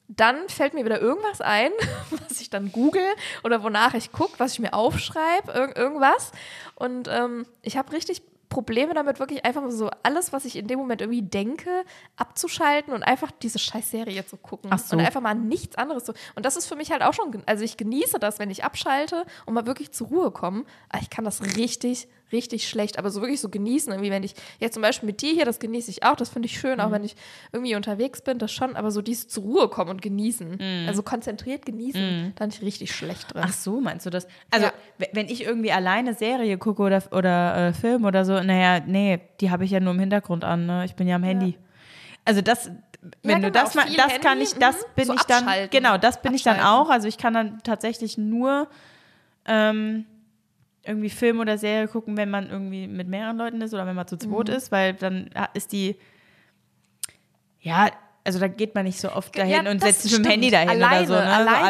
dann fällt mir wieder irgendwas ein, was ich dann google oder wonach ich gucke, was ich mir aufschreibe, irg irgendwas. Und ähm, ich habe richtig Probleme damit, wirklich einfach so alles, was ich in dem Moment irgendwie denke, abzuschalten und einfach diese scheiß Serie zu gucken. So. Und einfach mal nichts anderes zu. Und das ist für mich halt auch schon, also ich genieße das, wenn ich abschalte und mal wirklich zur Ruhe komme. Aber ich kann das richtig, richtig schlecht. Aber so wirklich so genießen, irgendwie, wenn ich jetzt zum Beispiel mit dir hier, das genieße ich auch, das finde ich schön, auch Mhm. wenn ich irgendwie unterwegs bin, das schon, aber so dieses zur Ruhe kommen und genießen. Mhm. Also konzentriert genießen, da bin ich richtig schlecht drin. Ach so, meinst du das? Also, Ja. wenn ich irgendwie alleine Serie gucke oder, oder äh, Film oder so, naja, nee, die habe ich ja nur im Hintergrund an, ne? Ich bin ja am Handy. Also das, wenn du genau, das mal, das Handy, kann ich, das mhm. bin So ich dann, abschalten. genau, das bin ich dann Abschalten. auch. Also ich kann dann tatsächlich nur ähm, irgendwie Film oder Serie gucken, wenn man irgendwie mit mehreren Leuten ist oder wenn man zu zweit Mhm. ist, weil dann ist die, ja, also da geht man nicht so oft dahin Ja, und setzt sich mit dem. Handy dahin Alleine, oder so. Ne? alleine so Zeit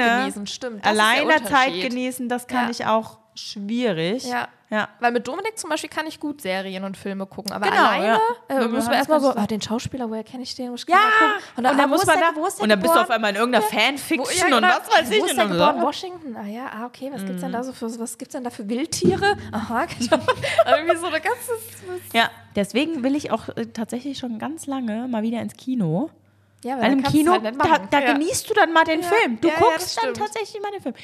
alleine genießen, stimmt. Alleine Zeit genießen, das kann Ja. ich auch schwierig. Ja. Ja. Weil mit Dominik zum Beispiel kann ich gut Serien und Filme gucken, aber Genau, alleine ja. äh, Johannes man erstmal so, ah, den Schauspieler, woher kenne ich den? Ich Ja, mal gucken. und dann, ah, wo muss man da, wo ist der und dann bist du auf einmal in irgendeiner Wo- Fanfiction ja, und oder- was weiß ich. Wo ist und der dann geboren? so. Washington? Ah ja, ah, okay, was gibt's denn da so für, was gibt's denn da für Wildtiere? Aha, irgendwie so eine ganze... Ja, deswegen will ich auch äh, tatsächlich schon ganz lange mal wieder ins Kino. Ja, Weil im Kino, halt da, da genießt du dann mal den Film. Du guckst dann tatsächlich mal den Film.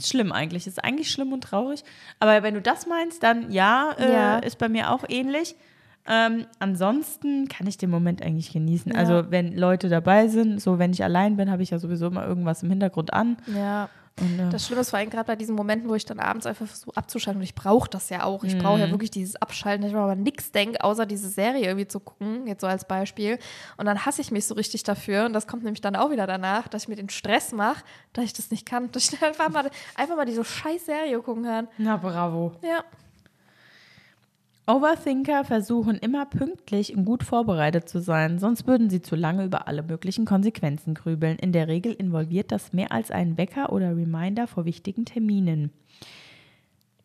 Ist schlimm eigentlich. Ist eigentlich schlimm und traurig. Aber wenn du das meinst, dann ja, äh, Ja. ist bei mir auch ähnlich. Ähm, ansonsten kann ich den Moment eigentlich genießen. Ja. Also wenn Leute dabei sind, so wenn ich allein bin, habe ich ja sowieso immer irgendwas im Hintergrund an. Ja. Und, äh, Das Schlimme ist vor allem gerade bei diesen Momenten, wo ich dann abends einfach versuche abzuschalten. Und ich brauche das ja auch. Ich brauche Mhm. ja wirklich dieses Abschalten, dass ich aber nichts denke, außer diese Serie irgendwie zu gucken, jetzt so als Beispiel. Und dann hasse ich mich so richtig dafür. Und das kommt nämlich dann auch wieder danach, dass ich mir den Stress mache, dass ich das nicht kann. Dass ich einfach mal, einfach mal diese scheiß Serie gucken kann. na bravo. Ja. Overthinker versuchen immer pünktlich und gut vorbereitet zu sein, sonst würden sie zu lange über alle möglichen Konsequenzen grübeln. In der Regel involviert das mehr als einen Wecker oder Reminder vor wichtigen Terminen.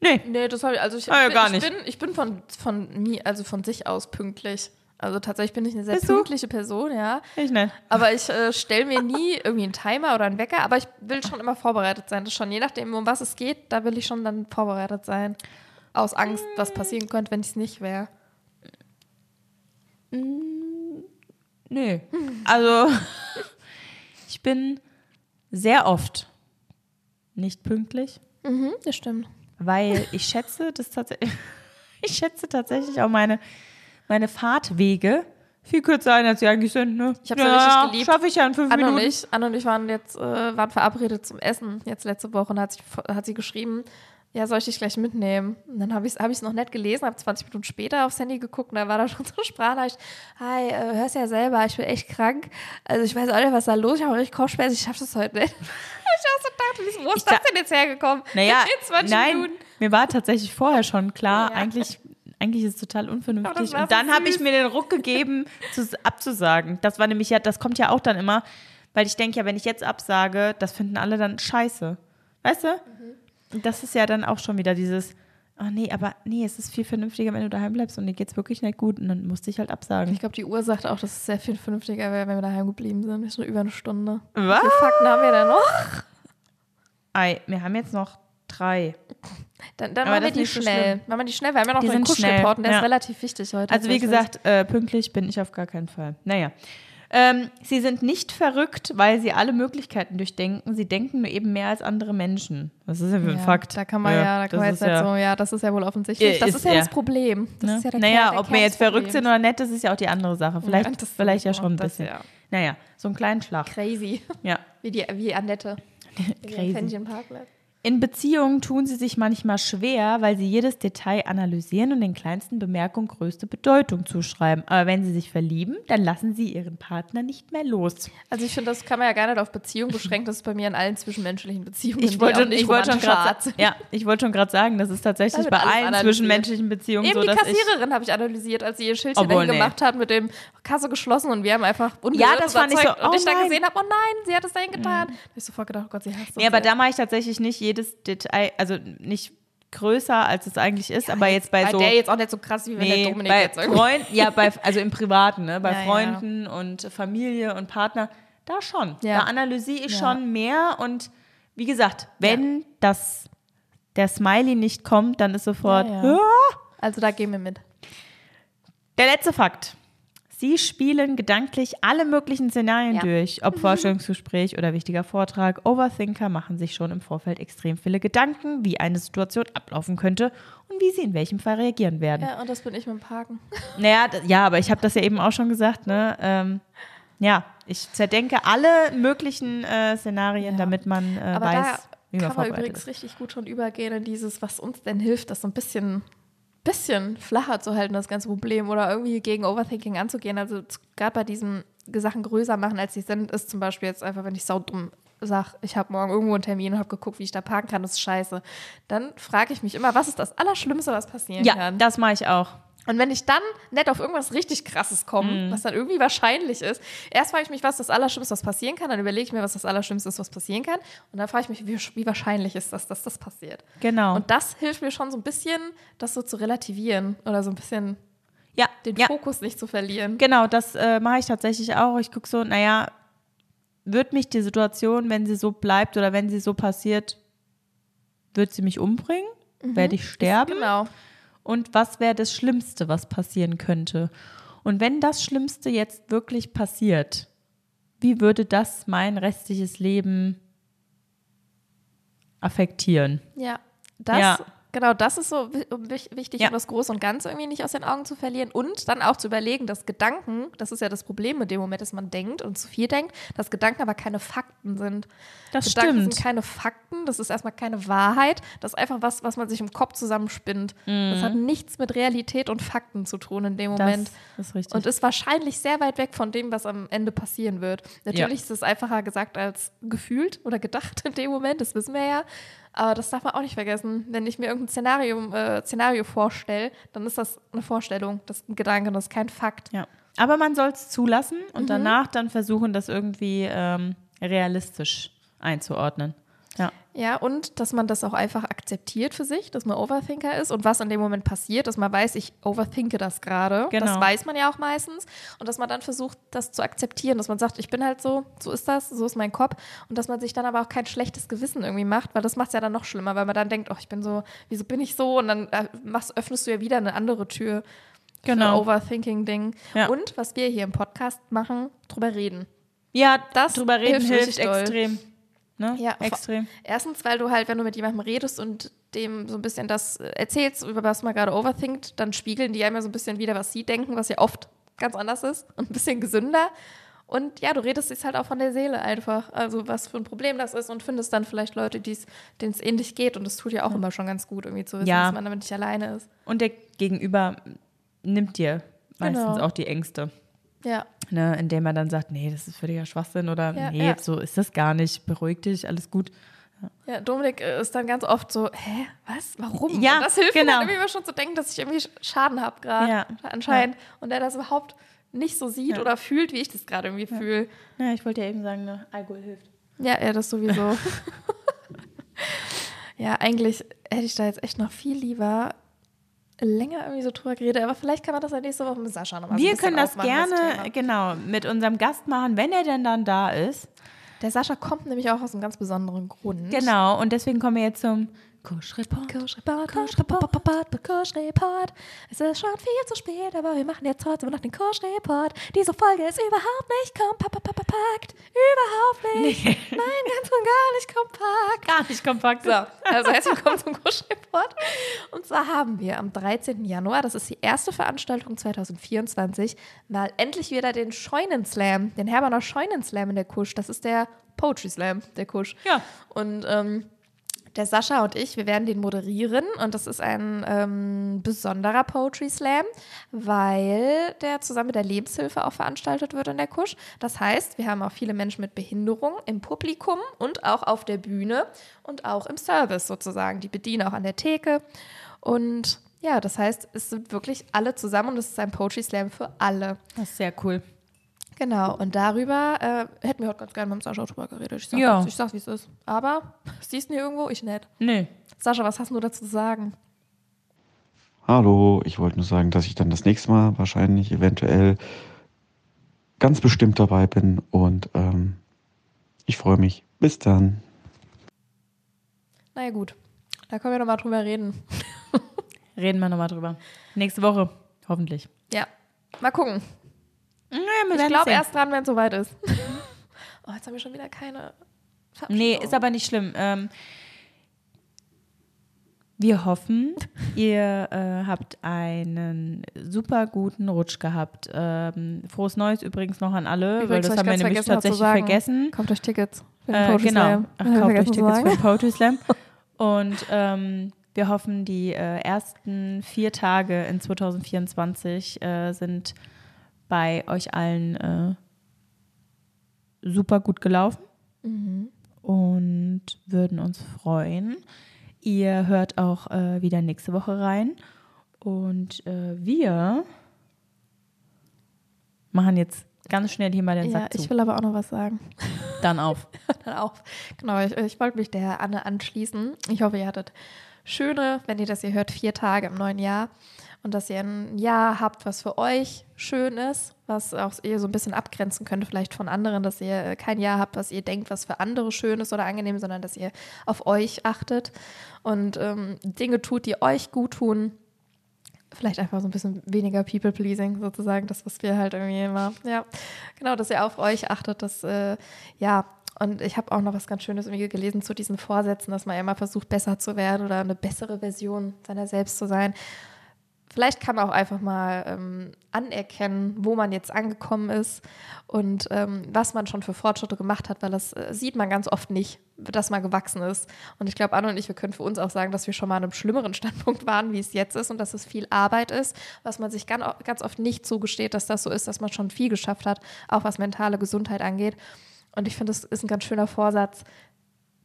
Nee, Nee, das habe ich, also ich, Ah, ja, bin, gar ich nicht. bin, ich bin von, von mir, also von sich aus pünktlich. Also tatsächlich bin ich eine sehr Bist du? pünktliche Person, ja. ich nicht. Aber ich äh, stelle mir nie irgendwie einen Timer oder einen Wecker, aber ich will schon immer vorbereitet sein. Das schon, je nachdem, um was es geht, da will ich schon dann vorbereitet sein. Aus Angst, was passieren könnte, wenn ich es nicht wäre. Nee. Also, ich bin sehr oft nicht pünktlich, Mhm, das stimmt. weil ich schätze, das tatsächlich, ich schätze tatsächlich auch meine, meine Fahrtwege viel kürzer ein, als sie eigentlich sind. Ne? Ich hab's ja richtig geliebt. Schaffe ich ja in fünf Anne und Minuten. ich, Anne und ich waren jetzt äh, waren verabredet zum Essen jetzt letzte Woche und hat, sich, hat sie geschrieben, ja, soll ich dich gleich mitnehmen? Und dann habe ich es hab ich's noch nicht gelesen, habe 20 Minuten später aufs Handy geguckt und da war da schon so Sprachnachricht. Hi, äh, hörst ja selber, ich bin echt krank. Also ich weiß auch nicht, was da los ist, ich habe richtig Kopfschmerzen, ich schaffe das heute nicht. ich auch so dachte, wo ist das da- denn jetzt hergekommen? Naja, In 20 nein, Minuten. mir war tatsächlich vorher schon klar, Ja. eigentlich, eigentlich ist es total unvernünftig. Aber Und dann habe ich mir den Ruck gegeben, zu, abzusagen. Das war nämlich ja, das kommt ja auch dann immer, weil ich denke ja, wenn ich jetzt absage, das finden alle dann scheiße. Weißt du? Mhm. Das ist ja dann auch schon wieder dieses, oh nee, aber nee, es ist viel vernünftiger, wenn du daheim bleibst und dir geht's wirklich nicht gut. Und dann musste ich halt absagen. Ich glaube, die Uhr sagt auch, dass es sehr viel vernünftiger wäre, wenn wir daheim geblieben sind. Das ist nur über eine Stunde. Was? Wie viele Fakten haben wir denn noch? Ei, wir haben jetzt noch drei. Dann, dann machen wir die so schnell. schlimm. Machen wir die schnell, weil wir haben ja noch Die den und der ja. ist relativ wichtig heute. Also wie gesagt, äh, pünktlich bin ich auf gar keinen Fall. Naja. Ähm, sie sind nicht verrückt, weil sie alle Möglichkeiten durchdenken. Sie denken nur eben mehr als andere Menschen. Was ist denn für ein ja, Fakt? Da kann man ja, da das kann man jetzt nicht ja, so, ja, das ist ja wohl offensichtlich. Äh, Das ist ist, ja ja. das Problem. Das Ne? ist ja der naja, der ob wir jetzt verrückt sind oder nicht, das ist ja auch die andere Sache. Vielleicht, Ja, das vielleicht ja sowieso. schon ein Das, bisschen. ja. Naja, so einen kleinen Schlag. Crazy. Ja. Wie, die, wie Annette. Crazy. Fähnchenparkplatz. In Beziehungen tun sie sich manchmal schwer, weil sie jedes Detail analysieren und den kleinsten Bemerkungen größte Bedeutung zuschreiben. Aber wenn sie sich verlieben, dann lassen sie ihren Partner nicht mehr los. Also ich finde, das kann man ja gar nicht auf Beziehung beschränken. Das ist bei mir in allen zwischenmenschlichen Beziehungen. Ich die wollte, ich wollte schon gerade ja, ich wollte schon gerade sagen, das ist tatsächlich bei allen zwischenmenschlichen Beziehungen Eben so, die dass ich Kassiererin habe ich analysiert, als sie ihr Schildchen Obwohl, dahin nee. gemacht hat mit dem Kasse geschlossen und wir haben einfach Ja, das fand ich so, oh und ich dann nein. gesehen habe, oh nein, sie hat es dahin getan. Da hab ich sofort gedacht, oh Gott, sie hasst uns. Nee, aber da mache ich tatsächlich nicht jedes Detail, also nicht größer, als es eigentlich ist, aber jetzt bei, bei so. der jetzt auch nicht so krass, wie wenn der Dominik bei jetzt irgendwie. Freunden, ja, bei, also im Privaten, ne? bei Ja, ja. Freunden und Familie und Partner, da schon. Ja. Da analysiere ich Ja. schon mehr und wie gesagt, wenn das der Smiley nicht kommt, dann ist sofort, Ja, ja. "Ah." Also da gehen wir mit. Der letzte Fakt. Sie spielen gedanklich alle möglichen Szenarien Ja. durch, ob Vorstellungsgespräch oder wichtiger Vortrag. Overthinker machen sich schon im Vorfeld extrem viele Gedanken, wie eine Situation ablaufen könnte und wie sie in welchem Fall reagieren werden. Ja, und das bin ich mit dem Parken. Naja, ja, aber ich habe das ja eben auch schon gesagt, ne? Ähm, ja, ich zerdenke alle möglichen äh, Szenarien, Ja. damit man äh, Aber weiß, da wie man kann man übrigens ist. richtig gut schon übergehen in dieses, was uns denn hilft, das so ein bisschen, bisschen flacher zu halten, das ganze Problem, oder irgendwie gegen Overthinking anzugehen. Also gerade bei diesen Sachen größer machen, als sie sind, ist zum Beispiel jetzt einfach, wenn ich saudumm sage, ich habe morgen irgendwo einen Termin und habe geguckt, wie ich da parken kann, das ist scheiße. Dann frage ich mich immer, was ist das Allerschlimmste, was passieren Ja, kann? das mache ich auch. Und wenn ich dann nicht auf irgendwas richtig krasses komme, was dann irgendwie wahrscheinlich ist, erst frage ich mich, was das Allerschlimmste, was passieren kann, dann überlege ich mir, was das Allerschlimmste ist, was passieren kann. Und dann frage ich mich, wie, wie wahrscheinlich ist das, dass das passiert. Genau. Und das hilft mir schon so ein bisschen, das so zu relativieren oder so ein bisschen ja, den ja. Fokus nicht zu verlieren. Genau, das äh, mache ich tatsächlich auch. Ich gucke so, naja, wird mich die Situation, wenn sie so bleibt oder wenn sie so passiert, wird sie mich umbringen? Werde ich sterben? Genau. Und was wäre das Schlimmste, was passieren könnte? Und wenn das Schlimmste jetzt wirklich passiert, wie würde das mein restliches Leben affektieren? Ja. Das, Ja. Genau, das ist so wi- wich- wichtig, Ja. um das Große und Ganze irgendwie nicht aus den Augen zu verlieren. Und dann auch zu überlegen, dass Gedanken, das ist ja das Problem mit dem Moment, dass man denkt und zu viel denkt, dass Gedanken aber keine Fakten sind. Das Gedanken stimmt. sind keine Fakten, das ist erstmal keine Wahrheit, das ist einfach was, was man sich im Kopf zusammenspinnt. Das hat nichts mit Realität und Fakten zu tun in dem Moment. Mhm. Das ist richtig. Und ist wahrscheinlich sehr weit weg von dem, was am Ende passieren wird. Natürlich ist es einfacher gesagt als gefühlt oder gedacht in dem Moment, das wissen wir ja. Aber das darf man auch nicht vergessen. Wenn ich mir irgendein Szenario, äh, Szenario vorstelle, dann ist das eine Vorstellung, das ist ein Gedanke, das ist kein Fakt. Ja. Aber man soll es zulassen und Mhm. danach dann versuchen, das irgendwie ähm, realistisch einzuordnen. Ja. Ja, und dass man das auch einfach akzeptiert für sich, dass man Overthinker ist und was in dem Moment passiert, dass man weiß, ich overthinke das gerade. Genau. Das weiß man ja auch meistens. Und dass man dann versucht, das zu akzeptieren, dass man sagt, ich bin halt so, so ist das, so ist mein Kopf. Und dass man sich dann aber auch kein schlechtes Gewissen irgendwie macht, weil das macht es ja dann noch schlimmer, weil man dann denkt, oh, ich bin so, wieso bin ich so? Und dann äh, machst, öffnest du ja wieder eine andere Tür. Genau. Overthinking-Ding. Ja. Und was wir hier im Podcast machen, drüber reden. Ja, Das drüber reden hilft hilft, richtig doll. Ne? Ja, extrem. Erstens, weil du halt, wenn du mit jemandem redest und dem so ein bisschen das äh, erzählst, über was man gerade overthinkt, dann spiegeln die einem ja so ein bisschen wieder, was sie denken, was ja oft ganz anders ist und ein bisschen gesünder. Und ja, du redest es halt auch von der Seele einfach. Also was für ein Problem das ist und findest dann vielleicht Leute, denen es ähnlich geht. Und das tut ja auch immer schon ganz gut, irgendwie zu wissen, Ja. dass man damit nicht alleine ist. Und der Gegenüber nimmt dir meistens Genau. auch die Ängste. Ja. Ne, indem er dann sagt, nee, das ist völliger Schwachsinn oder Ja, nee, ja. so ist das gar nicht, beruhig dich, alles gut. Ja, Dominik äh, ist dann ganz oft so, hä, was, warum? Ja, und das hilft mir genau. dann irgendwie immer schon zu denken, dass ich irgendwie Sch- Schaden habe gerade, Ja. anscheinend. Und der das überhaupt nicht so sieht oder fühlt, wie ich das gerade irgendwie fühle. Ja, ich wollte ja eben sagen, ne, Alkohol hilft. Ja, ja, das sowieso. ja, eigentlich hätte ich da jetzt echt noch viel lieber länger irgendwie so drüber geredet, aber vielleicht kann man das ja nächste Woche mit Sascha nochmal Wir können das gerne, Thema. genau, mit unserem Gast machen, wenn er denn dann da ist. Der Sascha kommt nämlich auch aus einem ganz besonderen Grund. Genau, und deswegen kommen wir jetzt zum Kuschreport. Kuschreport, Kuschreport, Kuschreport. Es ist schon viel zu spät, aber wir machen jetzt trotzdem noch den Kuschreport. Diese Folge ist überhaupt nicht kompakt. Überhaupt nicht. Nein, ganz und gar nicht kompakt. Gar nicht kompakt. So, also herzlich willkommen zum Kuschreport. Und zwar haben wir am 13. Januar, das ist die erste Veranstaltung 2024, mal endlich wieder den Scheunenslam, den Herberner Scheunenslam in der Kusch. Das ist der Poetry Slam, der Kusch. Ja. Und ähm, der Sascha und ich, wir werden den moderieren und das ist ein ähm, besonderer Poetry Slam, weil der zusammen mit der Lebenshilfe auch veranstaltet wird in der Kusch. Das heißt, wir haben auch viele Menschen mit Behinderung im Publikum und auch auf der Bühne und auch im Service sozusagen. Die bedienen auch an der Theke und ja, das heißt, es sind wirklich alle zusammen und es ist ein Poetry Slam für alle. Das ist sehr cool. Genau, und darüber äh, hätten wir heute ganz gerne mit dem Sascha drüber geredet. Ich sag, Ja. ich sag wie es ist. Aber, siehst du ihn hier irgendwo? Ich nicht. Nee. Sascha, was hast du dazu zu sagen? Hallo, ich wollte nur sagen, dass ich dann das nächste Mal wahrscheinlich eventuell ganz bestimmt dabei bin und ähm, ich freue mich. Bis dann. Naja, gut. Da können wir nochmal drüber reden. Reden wir nochmal drüber. Nächste Woche, hoffentlich. Ja, mal gucken. Wir Ich glaube erst dran, wenn es soweit ist. oh, jetzt haben wir schon wieder keine Nee, ist aber nicht schlimm. Ähm, wir hoffen, ihr äh, habt einen super guten Rutsch gehabt. Ähm, frohes Neues übrigens noch an alle, weil Übrigens, das hab haben wir nämlich tatsächlich vergessen. Kauft euch Tickets. für den Äh, Poetry genau. Slam. Ach, kauft euch Tickets für den Poetry Slam. Und ähm, wir hoffen, die äh, ersten vier Tage in 2024 äh, sind bei euch allen äh, super gut gelaufen Mhm. und würden uns freuen. Ihr hört auch äh, wieder nächste Woche rein. Und äh, wir machen jetzt ganz schnell hier mal den Ja, Sack zu. ich will aber auch noch was sagen. Dann auf. Dann auch. Genau, ich, ich wollte mich der Anne anschließen. Ich hoffe, ihr hattet schöne, wenn ihr das hier hört, vier Tage im neuen Jahr. Und dass ihr ein Jahr habt, was für euch schön ist, was auch ihr so ein bisschen abgrenzen könnt, vielleicht von anderen, dass ihr äh, kein Jahr habt, was ihr denkt, was für andere schön ist oder angenehm, sondern dass ihr auf euch achtet und ähm, Dinge tut, die euch gut tun. Vielleicht einfach so ein bisschen weniger People-Pleasing sozusagen, das, was wir halt irgendwie immer, ja, genau, dass ihr auf euch achtet, dass, äh, ja, und ich habe auch noch was ganz Schönes irgendwie gelesen zu diesen Vorsätzen, dass man ja immer versucht, besser zu werden oder eine bessere Version seiner selbst zu sein. Vielleicht kann man auch einfach mal ähm, anerkennen, wo man jetzt angekommen ist und ähm, was man schon für Fortschritte gemacht hat, weil das äh, sieht man ganz oft nicht, dass man gewachsen ist. Und ich glaube, Anne und ich, wir können für uns auch sagen, dass wir schon mal an einem schlimmeren Standpunkt waren, wie es jetzt ist und dass es viel Arbeit ist, was man sich ganz, ganz oft nicht zugesteht, dass das so ist, dass man schon viel geschafft hat, auch was mentale Gesundheit angeht. Und ich finde, das ist ein ganz schöner Vorsatz,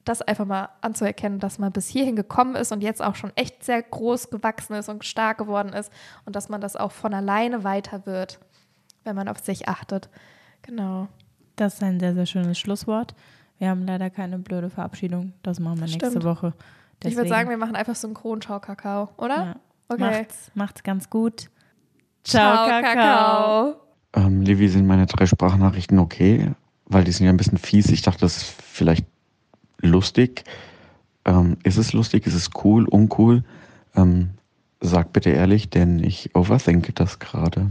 das einfach mal anzuerkennen, dass man bis hierhin gekommen ist und jetzt auch schon echt sehr groß gewachsen ist und stark geworden ist und dass man das auch von alleine weiter wird, wenn man auf sich achtet. Genau. Das ist ein sehr, sehr schönes Schlusswort. Wir haben leider keine blöde Verabschiedung. Das machen wir nächste Stimmt. Woche. Ich würde Deswegen, sagen, wir machen einfach Synchronschau-Kakao, oder? ja, Okay. macht's, macht's ganz gut. Ciao, Kakao. Ähm, Levi, sind meine drei Sprachnachrichten okay? Weil die sind ja ein bisschen fies. Ich dachte, das ist vielleicht lustig. Ähm, ist es lustig? Ist es cool? Uncool? Ähm, sag bitte ehrlich, denn ich overthinke das gerade.